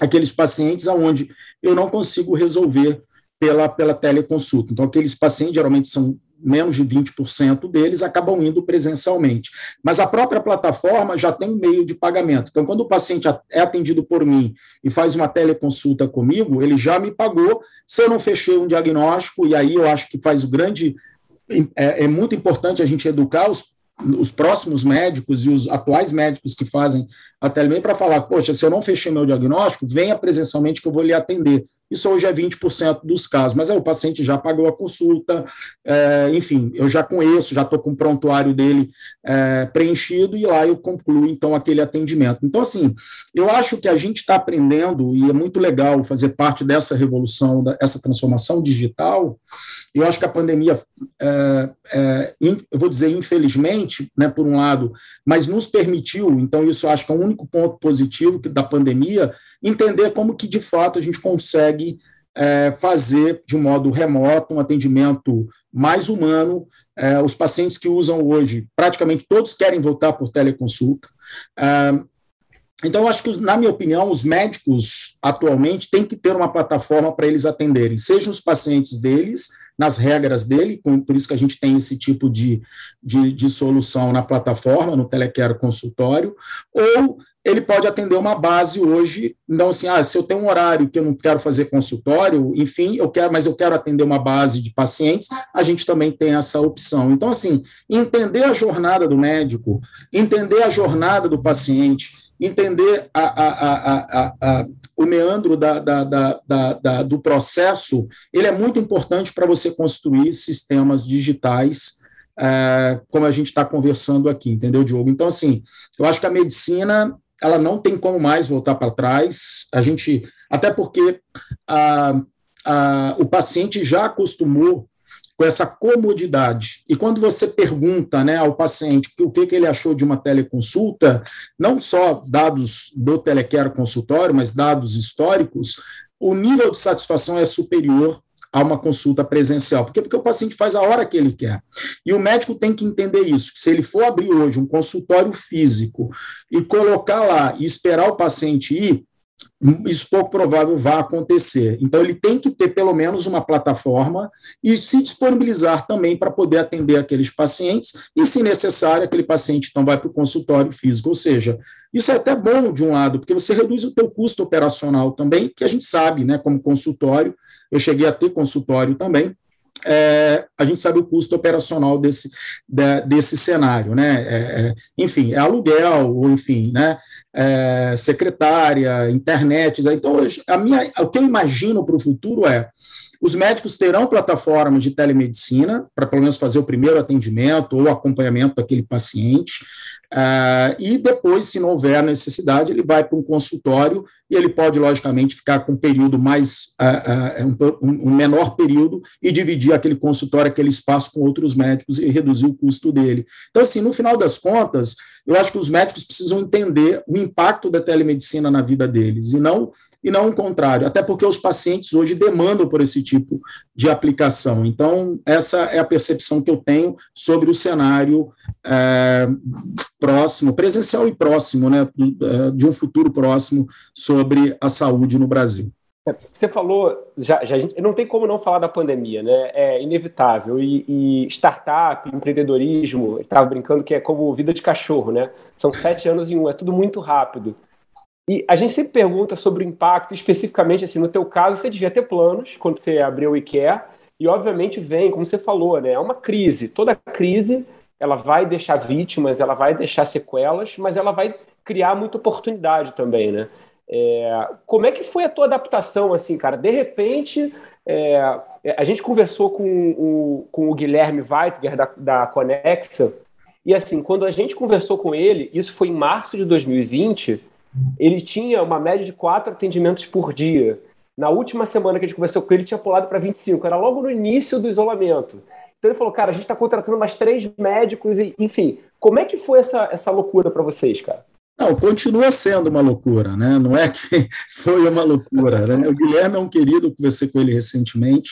aqueles pacientes aonde eu não consigo resolver pela, pela teleconsulta. Então, aqueles pacientes geralmente são menos de 20% deles acabam indo presencialmente. Mas a própria plataforma já tem um meio de pagamento. Então, quando o paciente é atendido por mim e faz uma teleconsulta comigo, ele já me pagou. Se eu não fechei um diagnóstico, e aí eu acho que faz o grande. É, é muito importante a gente educar os os próximos médicos e os atuais médicos que fazem a telemedicina para falar, poxa, se eu não fechei meu diagnóstico, venha presencialmente que eu vou lhe atender. Isso hoje é 20% dos casos, mas aí o paciente já pagou a consulta, é, enfim, eu já conheço, já estou com o prontuário dele é, preenchido e lá eu concluo, então, aquele atendimento. Então, assim, eu acho que a gente está aprendendo, e é muito legal fazer parte dessa revolução, dessa transformação digital, Eu acho que a pandemia, é, é, eu vou dizer infelizmente, né, por um lado, mas nos permitiu, então isso eu acho que é o único ponto positivo da pandemia, entender como que de fato a gente consegue é, fazer de modo remoto um atendimento mais humano. É, os pacientes que usam hoje, praticamente todos querem voltar por teleconsulta. É, então, eu acho que, na minha opinião, os médicos atualmente têm que ter uma plataforma para eles atenderem, sejam os pacientes deles, nas regras dele, por isso que a gente tem esse tipo de, de, de solução na plataforma, no Telecare Consultório, ou ele pode atender uma base hoje, então assim, ah, se eu tenho um horário que eu não quero fazer consultório, enfim, eu quero, mas eu quero atender uma base de pacientes, a gente também tem essa opção. Então, assim, entender a jornada do médico, entender a jornada do paciente, entender a, a, a, o meandro da, da, da, do processo, ele é muito importante para você construir sistemas digitais, é, como a gente está conversando aqui, entendeu, Diogo? Então, assim, eu acho que a medicina ela não tem como mais voltar para trás. A gente, até porque a, a, o paciente já acostumou com essa comodidade. E quando você pergunta né, ao paciente o que, que ele achou de uma teleconsulta, não só dados do telequero consultório, mas dados históricos, o nível de satisfação é superior a uma consulta presencial. Por quê? Porque o paciente faz a hora que ele quer. E o médico tem que entender isso, que se ele for abrir hoje um consultório físico e colocar lá e esperar o paciente ir, isso pouco provável vai acontecer. Então, ele tem que ter pelo menos uma plataforma e se disponibilizar também para poder atender aqueles pacientes, e, se necessário, aquele paciente então vai para o consultório físico. Ou seja, isso é até bom de um lado, porque você reduz o teu custo operacional também, que a gente sabe, né, como consultório, eu cheguei a ter consultório também, é, a gente sabe o custo operacional desse, de, desse cenário, né? É, é enfim, é aluguel, ou enfim, né? É, secretária, internet. Então, a minha, o que eu imagino para o futuro é os médicos terão plataformas de telemedicina para pelo menos fazer o primeiro atendimento ou acompanhamento daquele paciente. Uh, e depois, se não houver necessidade, ele vai para um consultório e ele pode, logicamente, ficar com um período mais, uh, uh, um, um, menor período e dividir aquele consultório, aquele espaço com outros médicos e reduzir o custo dele. Então, assim, no final das contas, eu acho que os médicos precisam entender o impacto da telemedicina na vida deles e não e não o contrário, até porque os pacientes hoje demandam por esse tipo de aplicação. Então, essa é a percepção que eu tenho sobre o cenário é, próximo, presencial e próximo, né, de um futuro próximo sobre a saúde no Brasil. É, você falou, já, já não tem como não falar da pandemia, né? É inevitável. E, e startup, empreendedorismo, estava brincando que é como vida de cachorro, né? São sete anos em um, é tudo muito rápido. E a gente sempre pergunta sobre o impacto, especificamente assim, no teu caso, você devia ter planos quando você abriu o IKEA, e obviamente vem, como você falou, né, é uma crise. Toda crise, ela vai deixar vítimas, ela vai deixar sequelas, mas ela vai criar muita oportunidade também, né? É, como é que foi a tua adaptação, assim, cara? De repente, é, a gente conversou com o, com o Guilherme Weitger, da, da Conexa, e assim, quando a gente conversou com ele, isso foi em março de 2020, ele tinha uma média de quatro atendimentos por dia. Na última semana que a gente conversou com ele, tinha pulado para 25. Era logo no início do isolamento. Então ele falou, cara, a gente está contratando mais três médicos, e, enfim. Como é que foi essa, essa loucura para vocês, cara? Não, continua sendo uma loucura, né? Não é que foi uma loucura. Né? O Guilherme é um querido, conversei com ele recentemente,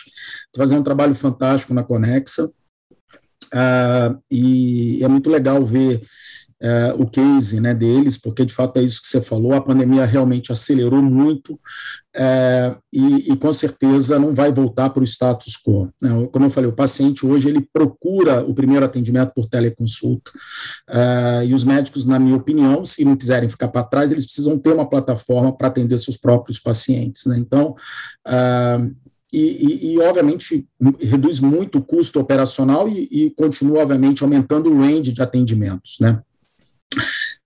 fazendo um trabalho fantástico na Conexa. Uh, e é muito legal ver é, o case né, deles, porque de fato é isso que você falou, a pandemia realmente acelerou muito é, e, e, com certeza não vai voltar para o status quo. Né? Como eu falei, o paciente hoje ele procura o primeiro atendimento por teleconsulta é, e os médicos, na minha opinião, se não quiserem ficar para trás, eles precisam ter uma plataforma para atender seus próprios pacientes. Né? Então, é, e, e, e, obviamente, reduz muito o custo operacional e, e, continua, obviamente, aumentando o range de atendimentos, né?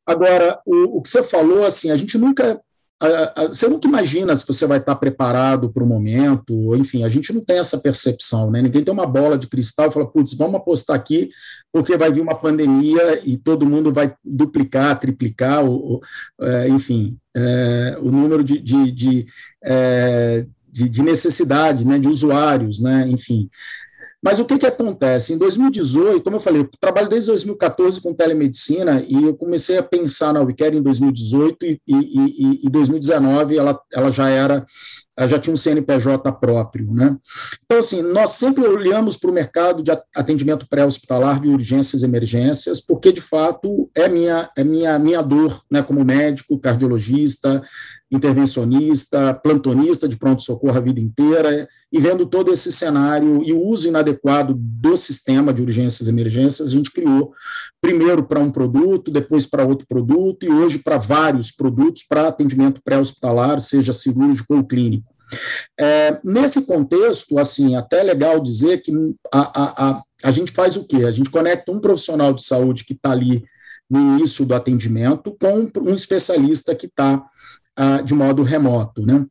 Agora, o, o que você falou, assim, a gente nunca você nunca imagina se você vai estar preparado para o momento, enfim, a gente não tem essa percepção, né? Ninguém tem uma bola de cristal e fala, putz, vamos apostar aqui, porque vai vir uma pandemia e todo mundo vai duplicar, triplicar, o, o é, enfim, é, o número de, de, de, é, de necessidade, né, de usuários, né, enfim. Mas o que, que acontece? Em 2018, como eu falei, eu trabalho desde 2014 com telemedicina e eu comecei a pensar na WeCare em 2018 e, e, e, 2019 ela, ela já era, já tinha um CNPJ próprio. Né? Então, assim, nós sempre olhamos para o mercado de atendimento pré-hospitalar de urgências e emergências, porque, de fato, é minha, é minha, minha dor né, como médico, cardiologista, intervencionista, plantonista de pronto-socorro a vida inteira, e vendo todo esse cenário e o uso inadequado do sistema de urgências e emergências, a gente criou primeiro para um produto, depois para outro produto, e hoje para vários produtos para atendimento pré-hospitalar, seja cirúrgico ou clínico. É, nesse contexto, assim, até é legal dizer que a, a, a, a gente faz o quê? A gente conecta um profissional de saúde que está ali no início do atendimento com um especialista que está ah, de modo remoto. Né?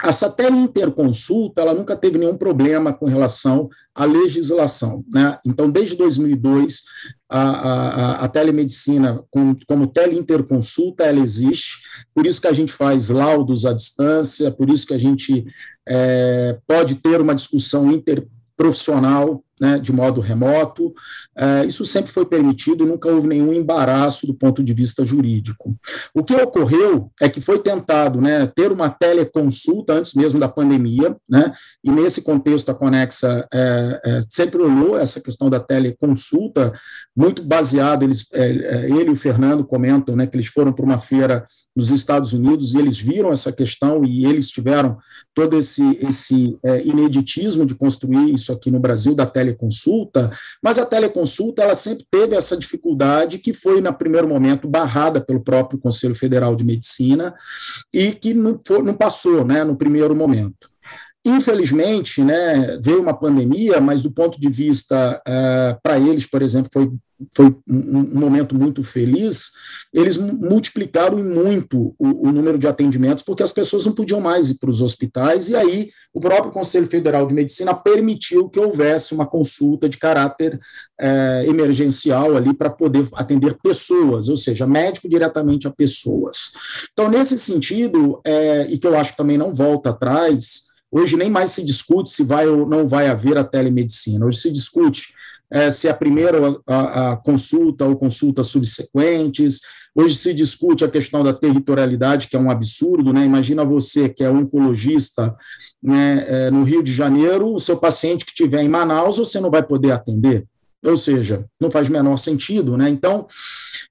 A satélite interconsulta ela nunca teve nenhum problema com relação à legislação. Né? Então, desde 2002, a, a, a telemedicina com, como teleinterconsulta ela existe, por isso que a gente faz laudos à distância, por isso que a gente é, pode ter uma discussão interprofissional né, de modo remoto. É, isso sempre foi permitido nunca houve nenhum embaraço do ponto de vista jurídico. O que ocorreu é que foi tentado né, ter uma teleconsulta antes mesmo da pandemia, né, e nesse contexto a Conexa é, é, sempre olhou essa questão da teleconsulta, muito baseado, eles, é, é, ele e o Fernando comentam né, que eles foram para uma feira nos Estados Unidos e eles viram essa questão e eles tiveram todo esse, esse é, ineditismo de construir isso aqui no Brasil, da tele teleconsulta, mas a teleconsulta ela sempre teve essa dificuldade que foi, no primeiro momento, barrada pelo próprio Conselho Federal de Medicina e que não, for, não passou né, no primeiro momento. Infelizmente, né, veio uma pandemia, mas do ponto de vista, uh, para eles, por exemplo, foi foi um, momento muito feliz, eles multiplicaram muito o, o, número de atendimentos, porque as pessoas não podiam mais ir para os hospitais, e aí o próprio Conselho Federal de Medicina permitiu que houvesse uma consulta de caráter é, emergencial ali para poder atender pessoas, ou seja, médico diretamente a pessoas. Então, nesse sentido, é, e que eu acho que também não volta atrás, hoje nem mais se discute se vai ou não vai haver a telemedicina, hoje se discute é, se a primeira a, a, consulta ou consultas subsequentes. Hoje se discute a questão da territorialidade, que é um absurdo, né? Imagina você que é oncologista né, é, no Rio de Janeiro, o seu paciente que estiver em Manaus, você não vai poder atender. Ou seja, não faz menor sentido, né? Então,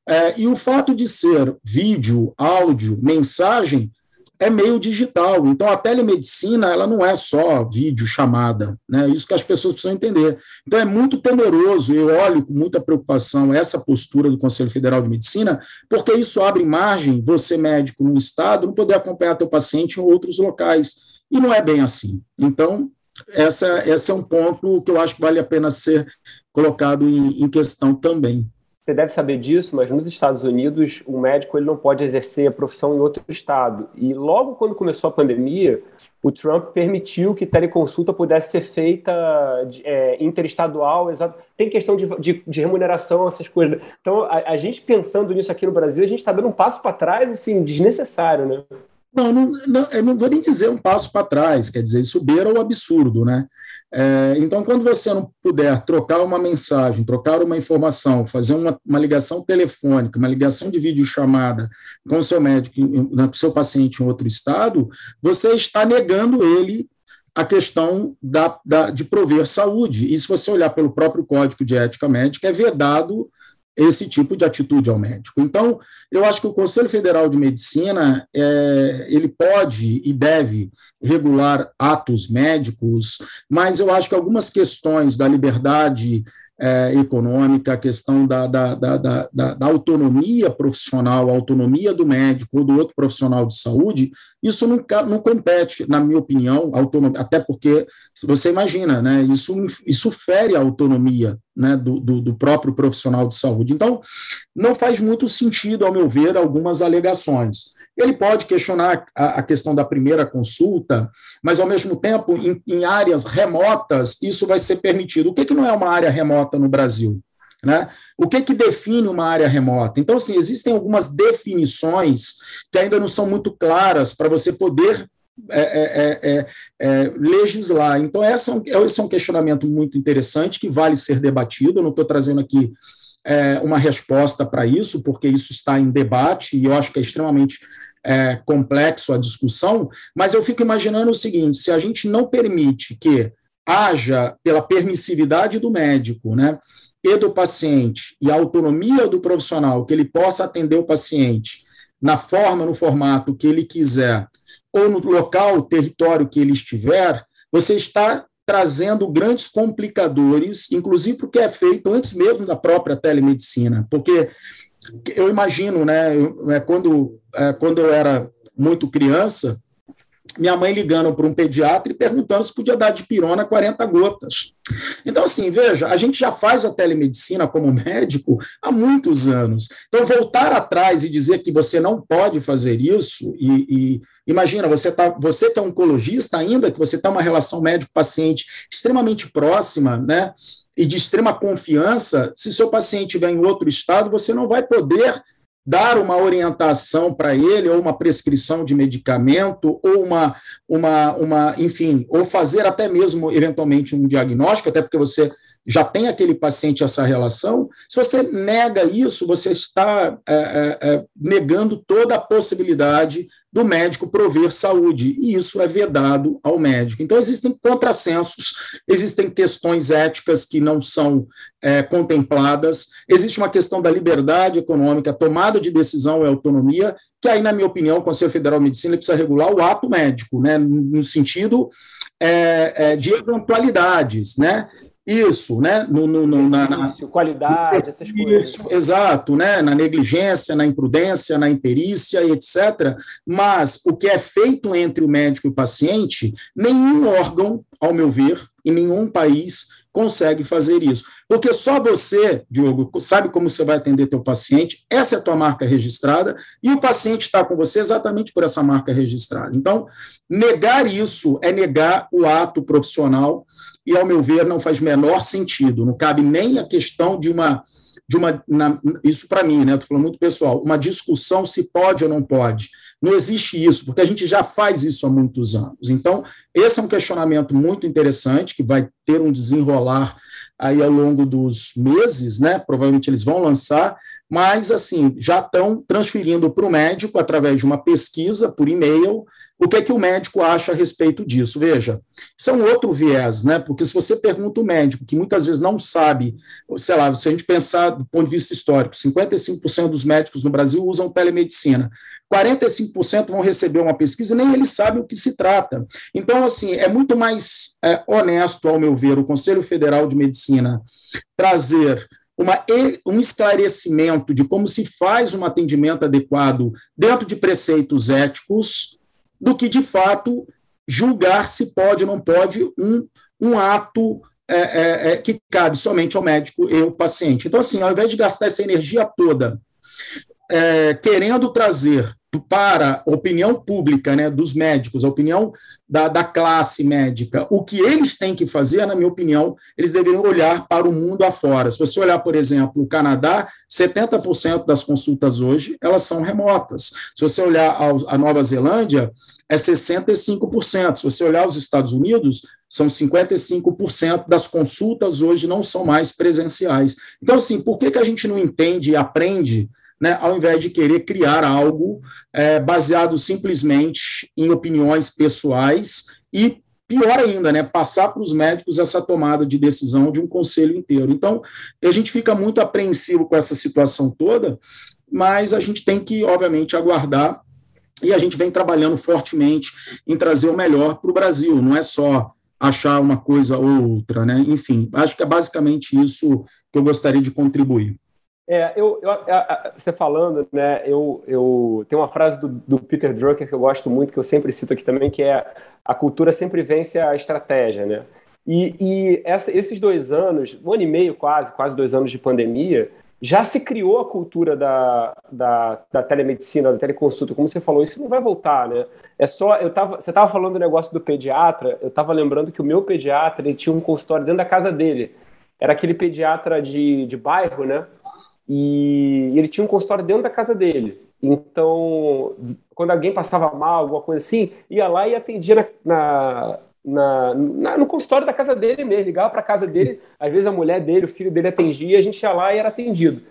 é, e o fato de ser vídeo, áudio, mensagem, é meio digital. Então, a telemedicina ela não é só vídeo chamada, né? Isso que as pessoas precisam entender. Então, é muito temeroso. Eu olho com muita preocupação essa postura do Conselho Federal de Medicina, porque isso abre margem você médico num estado não poder acompanhar teu paciente em outros locais. E não é bem assim. Então, essa, esse é um ponto que eu acho que vale a pena ser colocado em, em questão também você deve saber disso, mas nos Estados Unidos o médico ele não pode exercer a profissão em outro estado. E logo quando começou a pandemia, o Trump permitiu que teleconsulta pudesse ser feita é, interestadual, exato. Tem questão de, de, de, remuneração, essas coisas. Então, a, a, gente pensando nisso aqui no Brasil, a gente está dando um passo para trás, assim, desnecessário, né? Não, não, não, eu não vou nem dizer um passo para trás, quer dizer, isso beira o absurdo, né? É, então, quando você não puder trocar uma mensagem, trocar uma informação, fazer uma, uma ligação telefônica, uma ligação de videochamada com o seu médico, com o seu paciente em outro estado, você está negando ele a questão da, da, de prover saúde. E se você olhar pelo próprio Código de Ética Médica, é vedado esse tipo de atitude ao médico. Então, eu acho que o Conselho Federal de Medicina é, ele pode e deve regular atos médicos, mas eu acho que algumas questões da liberdade é, econômica, a questão da, da, da, da, da autonomia profissional, autonomia do médico ou do outro profissional de saúde, isso não, não compete, na minha opinião, autonomia, até porque, você imagina, né, isso, isso fere a autonomia né, do, do, do, próprio profissional de saúde. Então, não faz muito sentido, ao meu ver, algumas alegações. Ele pode questionar a, a questão da primeira consulta, mas, ao mesmo tempo, em, em, áreas remotas, isso vai ser permitido. O que, que não é uma área remota no Brasil? Né? O que, que define uma área remota? Então, assim, existem algumas definições que ainda não são muito claras para você poder é, é, é, é legislar. Então, é, um, esse é um questionamento muito interessante que vale ser debatido. Eu não estou trazendo aqui uma resposta para isso, porque isso está em debate e eu acho que é extremamente complexo a discussão, mas eu fico imaginando o seguinte: se a gente não permite que haja, pela permissividade do médico, né, e do paciente e a autonomia do profissional, que ele possa atender o paciente na forma, no formato que ele quiser, ou no local, território que ele estiver, você está trazendo grandes complicadores, inclusive porque é feito antes mesmo da própria telemedicina, porque eu imagino, né, é, quando, é, quando eu era muito criança, minha mãe ligando para um pediatra e perguntando se podia dar de pirona 40 gotas. Então, assim, veja, a gente já faz a telemedicina como médico há muitos anos. Então, voltar atrás e dizer que você não pode fazer isso, e, e imagina, você, tá, você que é oncologista ainda, que você tem uma relação médico-paciente extremamente próxima, né? E de extrema confiança, se seu paciente estiver em outro estado, você não vai poder dar uma orientação para ele, ou uma prescrição de medicamento, ou uma, uma, uma, enfim, ou fazer até mesmo, eventualmente, um diagnóstico, até porque você já tem aquele paciente essa relação, se você nega isso, você está é, é, é negando toda a possibilidade do médico prover saúde, e isso é vedado ao médico. Então, existem contrassensos, existem questões éticas que não são é, contempladas, existe uma questão da liberdade econômica, tomada de decisão e autonomia, que aí, na minha opinião, o Conselho Federal de Medicina precisa regular o ato médico, né, no sentido é, é, de eventualidades, né? Isso, né? No, no, no na, na, qualidade, essas coisas. Isso, exato, né? Na negligência, na imprudência, na imperícia, etc. Mas o que é feito entre o médico e o paciente, nenhum órgão, ao meu ver, em nenhum país consegue fazer isso. Porque só você, Diogo, sabe como você vai atender teu paciente, essa é a tua marca registrada, e o paciente está com você exatamente por essa marca registrada. Então, negar isso é negar o ato profissional e, ao meu ver, não faz menor sentido. Não cabe nem a questão de uma. De uma na, isso para mim, né? Estou falando muito pessoal, uma discussão se pode ou não pode. Não existe isso, porque a gente já faz isso há muitos anos. Então, esse é um questionamento muito interessante, que vai ter um desenrolar aí ao longo dos meses, né? Provavelmente eles vão lançar, mas assim, já estão transferindo para o médico através de uma pesquisa por e-mail o que é que o médico acha a respeito disso? Veja, isso é um outro viés, né? Porque se você pergunta o médico, que muitas vezes não sabe, sei lá, se a gente pensar do ponto de vista histórico, 55% dos médicos no Brasil usam telemedicina. 45% vão receber uma pesquisa e nem eles sabem o que se trata. Então, assim, é muito mais é, honesto, ao meu ver, o Conselho Federal de Medicina trazer uma, um esclarecimento de como se faz um atendimento adequado dentro de preceitos éticos, do que, de fato, julgar se pode ou não pode um, um ato é, é, é, que cabe somente ao médico e ao paciente. Então, assim, ao invés de gastar essa energia toda é, querendo trazer para a opinião pública né, dos médicos, a opinião da, da classe médica, o que eles têm que fazer, na minha opinião, eles deveriam olhar para o mundo afora. Se você olhar, por exemplo, o Canadá, 70% das consultas hoje, elas são remotas. Se você olhar a Nova Zelândia, é 65%. Se você olhar os Estados Unidos, são 55% das consultas hoje não são mais presenciais. Então, assim, por que, que a gente não entende e aprende né, ao invés de querer criar algo é, baseado simplesmente em opiniões pessoais e pior ainda, né, passar para os médicos essa tomada de decisão de um conselho inteiro. Então, a gente fica muito apreensivo com essa situação toda, mas a gente tem que, obviamente, aguardar e a gente vem trabalhando fortemente em trazer o melhor para o Brasil, não é só achar uma coisa ou outra, né? Enfim, acho que é basicamente isso que eu gostaria de contribuir. É, eu, eu, você falando, né, eu, eu tem uma frase do, do, Peter Drucker que eu gosto muito, que eu sempre cito aqui também, que é a cultura sempre vence a estratégia, né? E, e essa, esses dois anos, um ano e meio quase, quase dois anos de pandemia, já se criou a cultura da, da, da telemedicina, da teleconsulta, como você falou, isso não vai voltar, né? É só, eu tava, você estava falando do negócio do pediatra, eu estava lembrando que o meu pediatra, ele tinha um consultório dentro da casa dele. Era aquele pediatra de, de bairro, né? E ele tinha um consultório dentro da casa dele. Então, quando alguém passava mal, alguma coisa assim, ia lá e atendia na, na, na, na no consultório da casa dele mesmo, ligava para a casa dele, às vezes a mulher dele, o filho dele atendia, a gente ia lá e era atendido.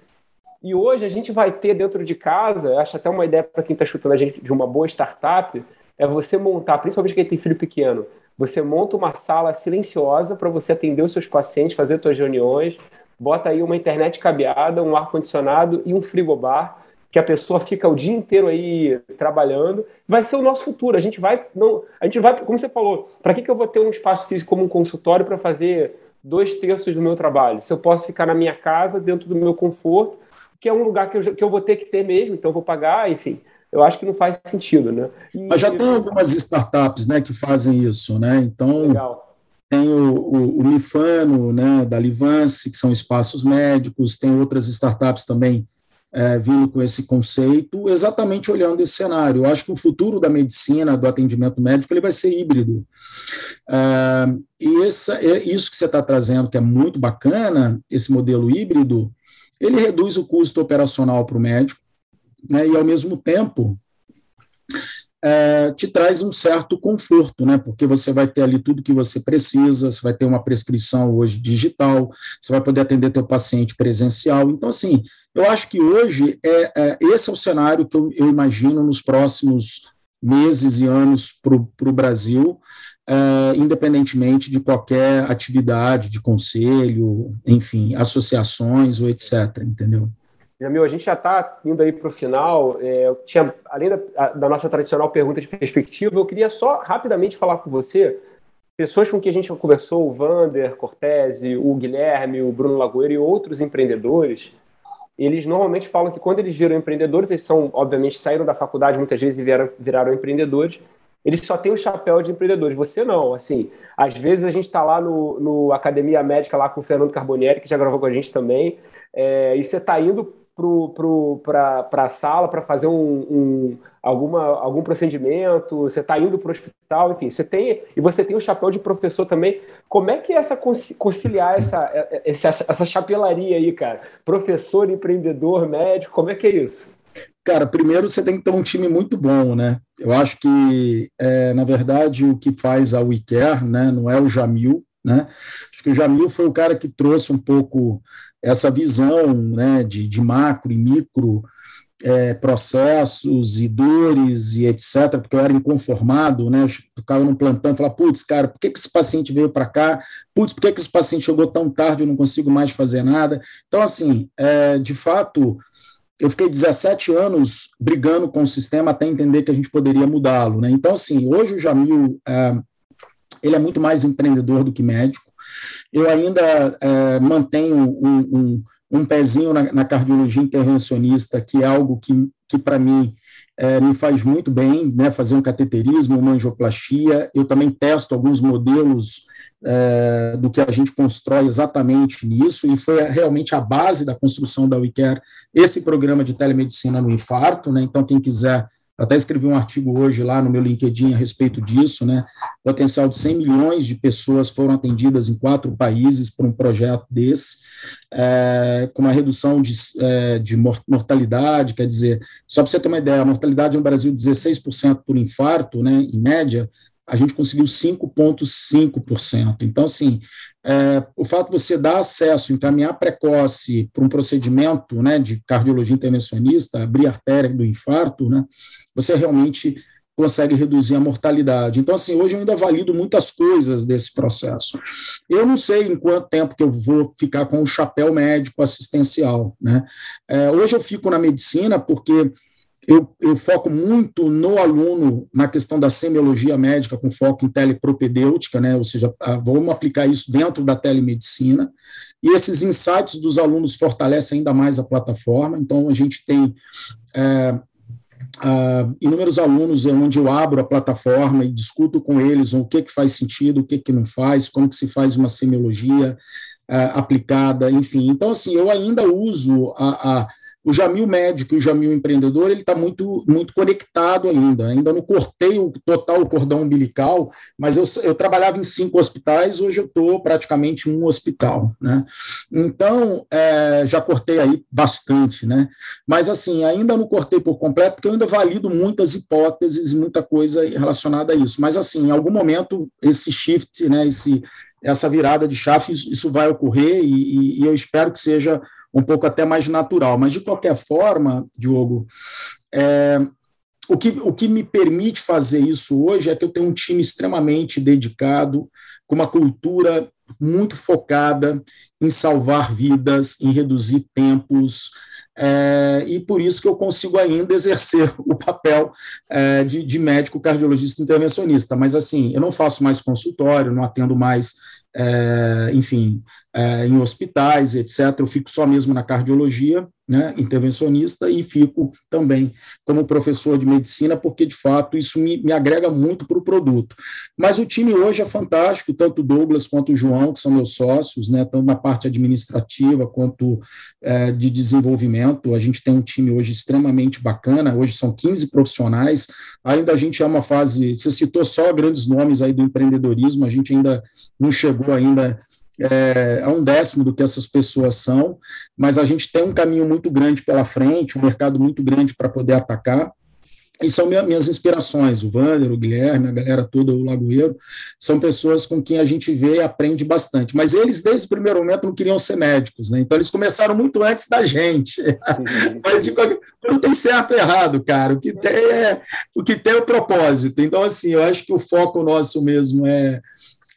E hoje a gente vai ter dentro de casa, acho até uma ideia para quem está chutando a gente de uma boa startup, é você montar, principalmente quem tem filho pequeno, você monta uma sala silenciosa para você atender os seus pacientes, fazer suas reuniões, bota aí uma internet cabeada, um ar-condicionado e um frigobar, que a pessoa fica o dia inteiro aí trabalhando, vai ser o nosso futuro. A gente vai, não, a gente vai, como você falou, para que, que eu vou ter um espaço físico como um consultório para fazer dois terços do meu trabalho? Se eu posso ficar na minha casa, dentro do meu conforto, que é um lugar que eu, que eu vou ter que ter mesmo, então eu vou pagar, enfim eu acho que não faz sentido, né? E, Mas já tem algumas startups, né, que fazem isso, né? Então legal. Tem o, o, o Lifano, né, da Livance, que são espaços médicos, tem outras startups também é, vindo com esse conceito, exatamente olhando esse cenário. Eu acho que o futuro da medicina, do atendimento médico, ele vai ser híbrido. É, e essa, isso que você está trazendo, que é muito bacana, esse modelo híbrido, ele reduz o custo operacional para o médico, né, e ao mesmo tempo é, te traz um certo conforto, né? Porque você vai ter ali tudo que você precisa, você vai ter uma prescrição hoje digital, você vai poder atender teu paciente presencial. Então, assim, eu acho que hoje é, é esse é o cenário que eu, eu imagino nos próximos meses e anos para o Brasil, é, independentemente de qualquer atividade de conselho, enfim, associações ou etc. Entendeu? Jamil, a gente já está indo aí para o final. É, tinha, além da, da, nossa tradicional pergunta de perspectiva, eu queria só rapidamente falar com você, pessoas com quem a gente conversou, o Vander Cortese, o Guilherme, o Bruno Lagoeiro e outros empreendedores, eles normalmente falam que quando eles viram empreendedores, eles são, obviamente, saíram da faculdade muitas vezes e viraram, viraram empreendedores, eles só têm o chapéu de empreendedores. Você não, assim, às vezes a gente está lá no, no Academia Médica, lá com o Fernando Carbonieri, que já gravou com a gente também, é, e você está indo para a sala para fazer um, um, alguma, algum procedimento, você está indo para o hospital, enfim, você tem, e você tem o chapéu de professor também. Como é que é essa conciliar essa, essa, essa chapelaria aí, cara? Professor, empreendedor, médico, como é que é isso? Cara, primeiro você tem que ter um time muito bom, né? Eu acho que, é, na verdade, o que faz a WeCare, né, não é o Jamil, né? Acho que o Jamil foi o cara que trouxe um pouco essa visão né, de, de macro e micro é, processos e dores e etc., porque eu era inconformado, né? Eu ficava no plantão e falava, putz, cara, por que, que esse paciente veio para cá? Putz, por que, que esse paciente chegou tão tarde, eu não consigo mais fazer nada? Então, assim, é, de fato, eu fiquei 17 anos brigando com o sistema até entender que a gente poderia mudá-lo, né? Então, assim, hoje o Jamil, é, ele é muito mais empreendedor do que médico, eu ainda é, mantenho um, um, um pezinho na, na, cardiologia intervencionista, que é algo que, que para mim, é, me faz muito bem, né, fazer um cateterismo, uma angioplastia. Eu também testo alguns modelos é, do que a gente constrói exatamente nisso, e foi realmente a base da construção da WeCare, esse programa de telemedicina no infarto. Né, então, quem quiser eu até escrevi um artigo hoje lá no meu LinkedIn a respeito disso, né? Potencial de 100 milhões de pessoas foram atendidas em quatro países por um projeto desse, é, com uma redução de, é, de mortalidade, quer dizer, só para você ter uma ideia, a mortalidade no Brasil 16% por infarto, né, em média, a gente conseguiu 5,5%. Então, assim, é, o fato de você dar acesso, encaminhar precoce para um procedimento né, de cardiologia intervencionista, abrir artéria do infarto, né, você realmente consegue reduzir a mortalidade. Então, assim, hoje eu ainda valido muitas coisas desse processo. Eu não sei em quanto tempo que eu vou ficar com o chapéu médico assistencial, né? É, hoje eu fico na medicina porque eu, eu, foco muito no aluno na questão da semiologia médica, com foco em telepropedêutica, né? ou seja, vamos aplicar isso dentro da telemedicina, e esses insights dos alunos fortalecem ainda mais a plataforma, então a gente tem é, inúmeros alunos onde eu abro a plataforma e discuto com eles o que, que faz sentido, o que, que não faz, como que se faz uma semiologia uh, aplicada, enfim. Então, assim, eu ainda uso a, a o Jamil médico e o Jamil empreendedor, ele está muito, muito conectado ainda. Ainda não cortei o total o cordão umbilical, mas eu, eu trabalhava em cinco hospitais, hoje eu estou praticamente em um hospital. Né? Então, é, já cortei aí bastante, né? Mas assim, ainda não cortei por completo, porque eu ainda valido muitas hipóteses, muita coisa relacionada a isso. Mas assim, em algum momento, esse shift, né, esse, essa virada de chave, isso, isso vai ocorrer e, e eu espero que seja um pouco até mais natural. Mas, de qualquer forma, Diogo, é, o, que, o que me permite fazer isso hoje é que eu tenho um time extremamente dedicado, com uma cultura muito focada em salvar vidas, em reduzir tempos, é, e por isso que eu consigo ainda exercer o papel é, de, de, médico cardiologista intervencionista. Mas, assim, eu não faço mais consultório, não atendo mais, é, enfim, é, em hospitais, etc. Eu fico só mesmo na cardiologia, né, intervencionista, e fico também como professor de medicina, porque de fato isso me, me agrega muito para o produto. Mas o time hoje é fantástico, tanto o Douglas quanto o João, que são meus sócios, né, tanto na parte administrativa quanto é, de desenvolvimento. A gente tem um time hoje extremamente bacana, hoje são 15 profissionais, ainda a gente é uma fase, você citou só grandes nomes aí do empreendedorismo, a gente ainda não chegou ainda é, é, um décimo do que essas pessoas são, mas a gente tem um caminho muito grande pela frente, um mercado muito grande para poder atacar. E são minhas inspirações, o Wander, o Guilherme, a galera toda, o Lagoeiro, são pessoas com quem a gente vê e aprende bastante. Mas eles, desde o primeiro momento, não queriam ser médicos, né? Então eles começaram muito antes da gente. Uhum. Mas de qualquer... não tem certo ou errado, cara. O que tem é o que tem é o propósito. Então, assim, eu acho que o foco nosso mesmo é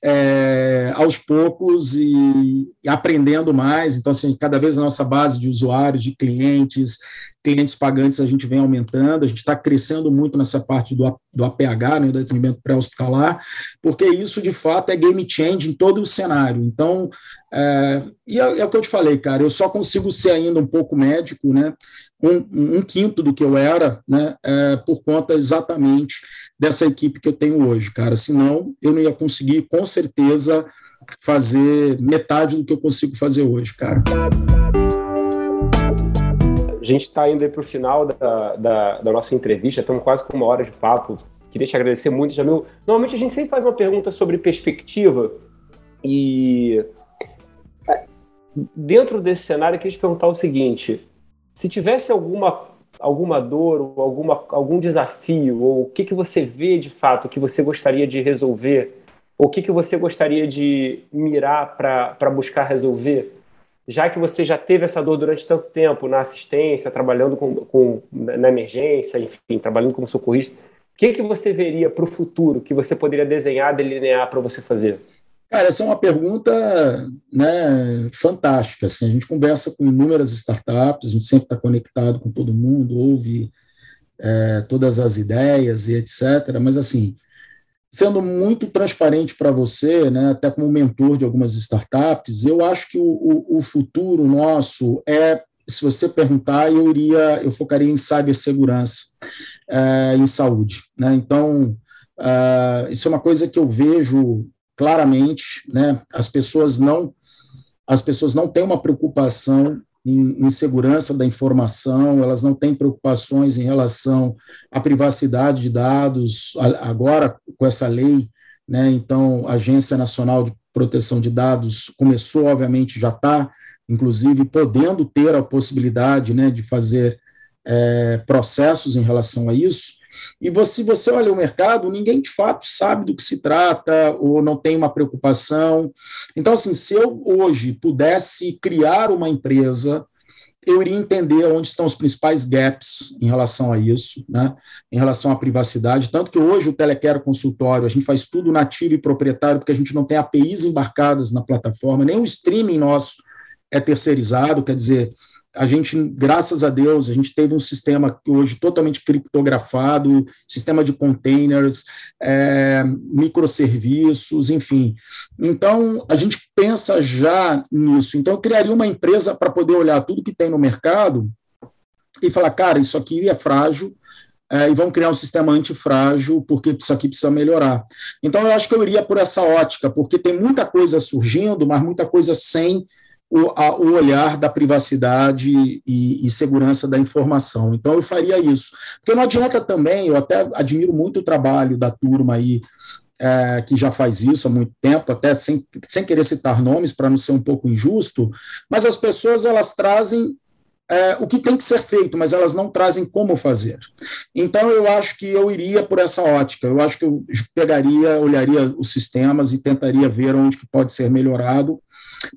é, aos poucos e, e, aprendendo mais. Então, assim, cada vez a nossa base de usuários, de clientes, clientes pagantes, a gente vem aumentando, a gente está crescendo muito nessa parte do, do APH, né, do atendimento pré-hospitalar, porque isso, de fato, é game change em todo o cenário. Então, é, e é, é, o que eu te falei, cara, eu só consigo ser ainda um pouco médico, né, um, um quinto do que eu era, né, é, por conta exatamente dessa equipe que eu tenho hoje, cara. Senão, eu não ia conseguir, com certeza, fazer metade do que eu consigo fazer hoje, cara. A gente está indo para o final da, da, da, nossa entrevista, estamos quase com uma hora de papo. Queria te agradecer muito, Jamil. Normalmente a gente sempre faz uma pergunta sobre perspectiva e é, dentro desse cenário eu queria te perguntar o seguinte: se tivesse alguma alguma dor ou alguma, algum desafio, ou o que, que você vê de fato que você gostaria de resolver, ou o que, que você gostaria de mirar para buscar resolver, já que você já teve essa dor durante tanto tempo na assistência, trabalhando com, com na emergência, enfim, trabalhando como socorrista, o que, que você veria para o futuro que você poderia desenhar, delinear para você fazer? Cara, essa é uma pergunta né, fantástica. Assim, a gente conversa com inúmeras startups, a gente sempre está conectado com todo mundo, ouve é, todas as ideias e etc. Mas, assim, sendo muito transparente para você, né, até como mentor de algumas startups, eu acho que o, o, futuro nosso é, se você perguntar, eu iria, eu focaria em cibersegurança, é, em saúde. Né? Então, uh, isso é uma coisa que eu vejo claramente, né, as pessoas não as pessoas não têm uma preocupação em, em, segurança da informação, elas não têm preocupações em relação à privacidade de dados, a, agora com essa lei, né, então a Agência Nacional de Proteção de Dados começou, obviamente, já está, inclusive, podendo ter a possibilidade né, de fazer é, processos em relação a isso, e você, se você olha o mercado, ninguém de fato sabe do que se trata ou não tem uma preocupação. Então, assim, se eu hoje pudesse criar uma empresa, eu iria entender onde estão os principais gaps em relação a isso, né? em relação à privacidade. Tanto que hoje o Telequero Consultório, a gente faz tudo nativo e proprietário, porque a gente não tem APIs embarcadas na plataforma, nem o streaming nosso é terceirizado, quer dizer, a gente, graças a Deus, a gente teve um sistema hoje totalmente criptografado, sistema de containers, é, microserviços, enfim. Então, a gente pensa já nisso. Então, eu criaria uma empresa para poder olhar tudo que tem no mercado e falar, cara, isso aqui é frágil, é, e vamos criar um sistema antifrágil, porque isso aqui precisa melhorar. Então, eu acho que eu iria por essa ótica, porque tem muita coisa surgindo, mas muita coisa sem o, a, o olhar da privacidade e, e, segurança da informação. Então, eu faria isso. Porque não adianta também, eu até admiro muito o trabalho da turma aí, é, que já faz isso há muito tempo, até sem, sem querer citar nomes, para não ser um pouco injusto, mas as pessoas elas trazem é, o que tem que ser feito, mas elas não trazem como fazer. Então, eu acho que eu iria por essa ótica. Eu acho que eu pegaria, olharia os sistemas e tentaria ver onde que pode ser melhorado,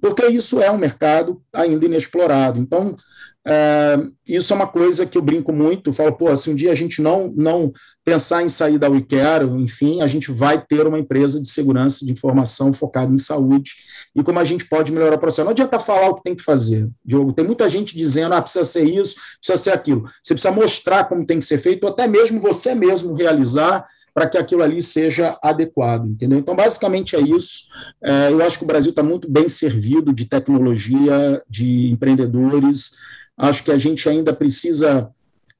porque isso é um mercado ainda inexplorado. Então, é, isso é uma coisa que eu brinco muito, falo, pô, se um dia a gente não, não pensar em sair da WeCare, enfim, a gente vai ter uma empresa de segurança de informação focada em saúde e como a gente pode melhorar o processo. Não adianta falar o que tem que fazer, Diogo, tem muita gente dizendo, ah, precisa ser isso, precisa ser aquilo. Você precisa mostrar como tem que ser feito, ou até mesmo você mesmo realizar para que aquilo ali seja adequado, entendeu? Então, basicamente é isso. É, eu acho que o Brasil está muito bem servido de tecnologia, de empreendedores, Acho que a gente ainda precisa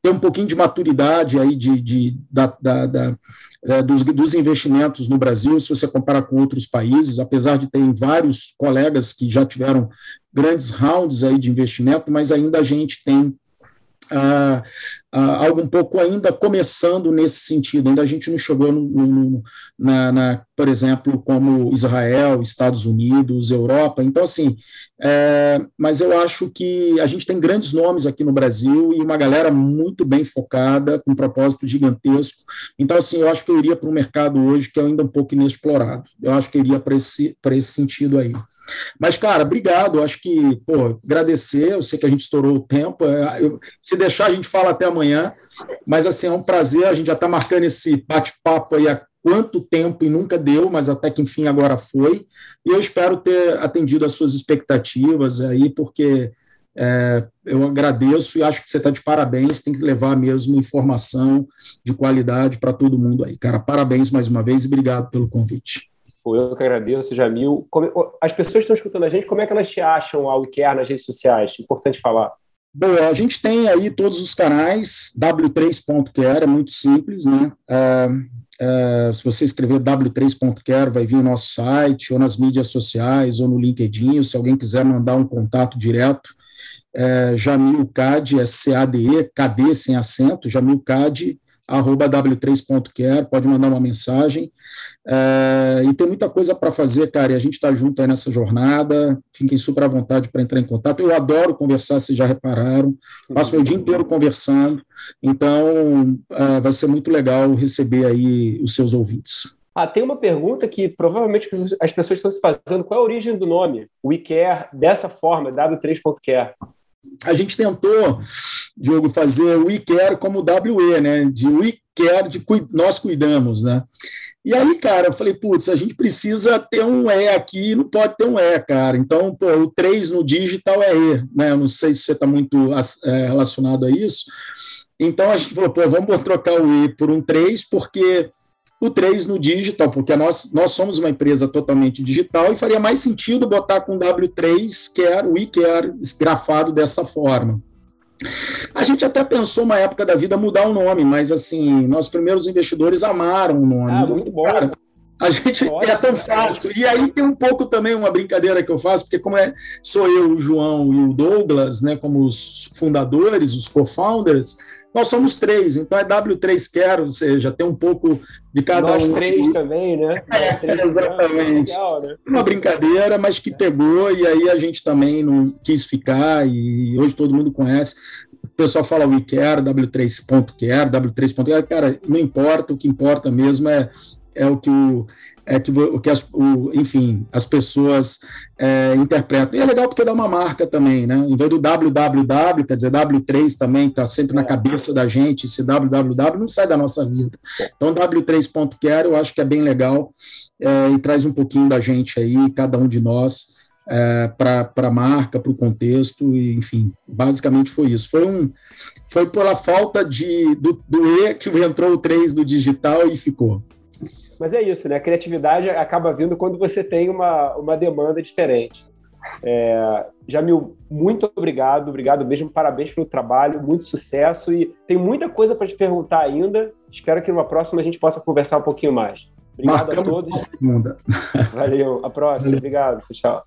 ter um pouquinho de maturidade aí de, de da, da, da é, dos, dos, investimentos no Brasil, se você comparar com outros países, apesar de ter vários colegas que já tiveram grandes rounds aí de investimento, mas ainda a gente tem ah, ah, algo um pouco ainda começando nesse sentido. Ainda a gente não chegou, no, no, na, na, por exemplo, como Israel, Estados Unidos, Europa. Então, assim, é, mas eu acho que a gente tem grandes nomes aqui no Brasil e uma galera muito bem focada, com um propósito gigantesco. Então, assim, eu acho que eu iria para um mercado hoje que é ainda um pouco inexplorado. Eu acho que iria para esse, esse sentido aí. Mas, cara, obrigado. Acho que, pô, agradecer. Eu sei que a gente estourou o tempo. É, eu, se deixar, a gente fala até amanhã. Mas, assim, é um prazer. A gente já está marcando esse bate-papo aí há quanto tempo e nunca deu, mas até que enfim agora foi. E eu espero ter atendido as suas expectativas aí, porque é, eu agradeço e acho que você está de parabéns. Tem que levar mesmo informação de qualidade para todo mundo aí. Cara, parabéns mais uma vez e obrigado pelo convite. Eu que agradeço, Jamil. As pessoas que estão escutando a gente, como é que elas te acham ao WeCare nas redes sociais? Importante falar. Bom, a gente tem aí todos os canais, w3.care, é muito simples, né? É, é, se você escrever w3.care, vai vir o nosso site, ou nas mídias sociais, ou no LinkedIn, ou se alguém quiser mandar um contato direto, é, Jamil Cad, é C-A-D-E, KD sem acento, Jamil Cad, arroba w3.care, pode mandar uma mensagem. É, e tem muita coisa para fazer, cara, e a gente está junto aí nessa jornada. Fiquem super à vontade para entrar em contato. Eu adoro conversar, vocês já repararam. Passo meu dia inteiro conversando, então é, vai ser muito legal receber aí os seus ouvintes. Ah, tem uma pergunta que provavelmente as pessoas estão se fazendo. Qual é a origem do nome? WeCare dessa forma, W3.care a gente tentou, Diogo, fazer o We Care como WE, né? De We Care, de nós cuidamos, né? E aí, cara, eu falei, putz, a gente precisa ter um E aqui, não pode ter um E, cara. Então, pô, o 3 no digital é E, né? Eu não sei se você está muito é, relacionado a isso. Então, a gente falou, pô, vamos trocar o E por um 3, porque o 3 no digital, porque nós, nós somos uma empresa totalmente digital e faria mais sentido botar com W3, que era o ICARE esgrafado dessa forma. A gente até pensou uma época da vida mudar o nome, mas assim, nossos primeiros investidores amaram o nome. Ah, muito bom. Cara, a gente é tão fácil. E aí tem um pouco também uma brincadeira que eu faço, porque como é, sou eu, o João e o Douglas, né, como os fundadores, os co-founders, nós somos três, então é W3 Quero, ou seja, tem um pouco de cada Nós um. Nós três também, né? É, três exatamente. Legal, né? Uma brincadeira, mas que pegou, e aí a gente também não quis ficar, e hoje todo mundo conhece. O pessoal fala we care, W3.care, W3.care, cara, não importa, o que importa mesmo é, é o que o é que, que as, o, enfim, as pessoas é, interpretam. E é legal porque dá uma marca também, né? Em vez do www, quer dizer, W3 também está sempre na é. cabeça da gente, esse www não sai da nossa vida. Então, W3.care eu acho que é bem legal é, e traz um pouquinho da gente aí, cada um de nós, é, para a marca, para o contexto, e, enfim, basicamente foi isso. Foi um foi pela falta de, do, do E que entrou o 3 do digital e ficou. Mas é isso, né? A criatividade acaba vindo quando você tem uma, uma demanda diferente. É, Jamil, muito obrigado, obrigado mesmo, parabéns pelo trabalho, muito sucesso e tem muita coisa para te perguntar ainda. Espero que numa próxima a gente possa conversar um pouquinho mais. Obrigado Marcamos a todos. Valeu, a próxima. Valeu. Obrigado, tchau.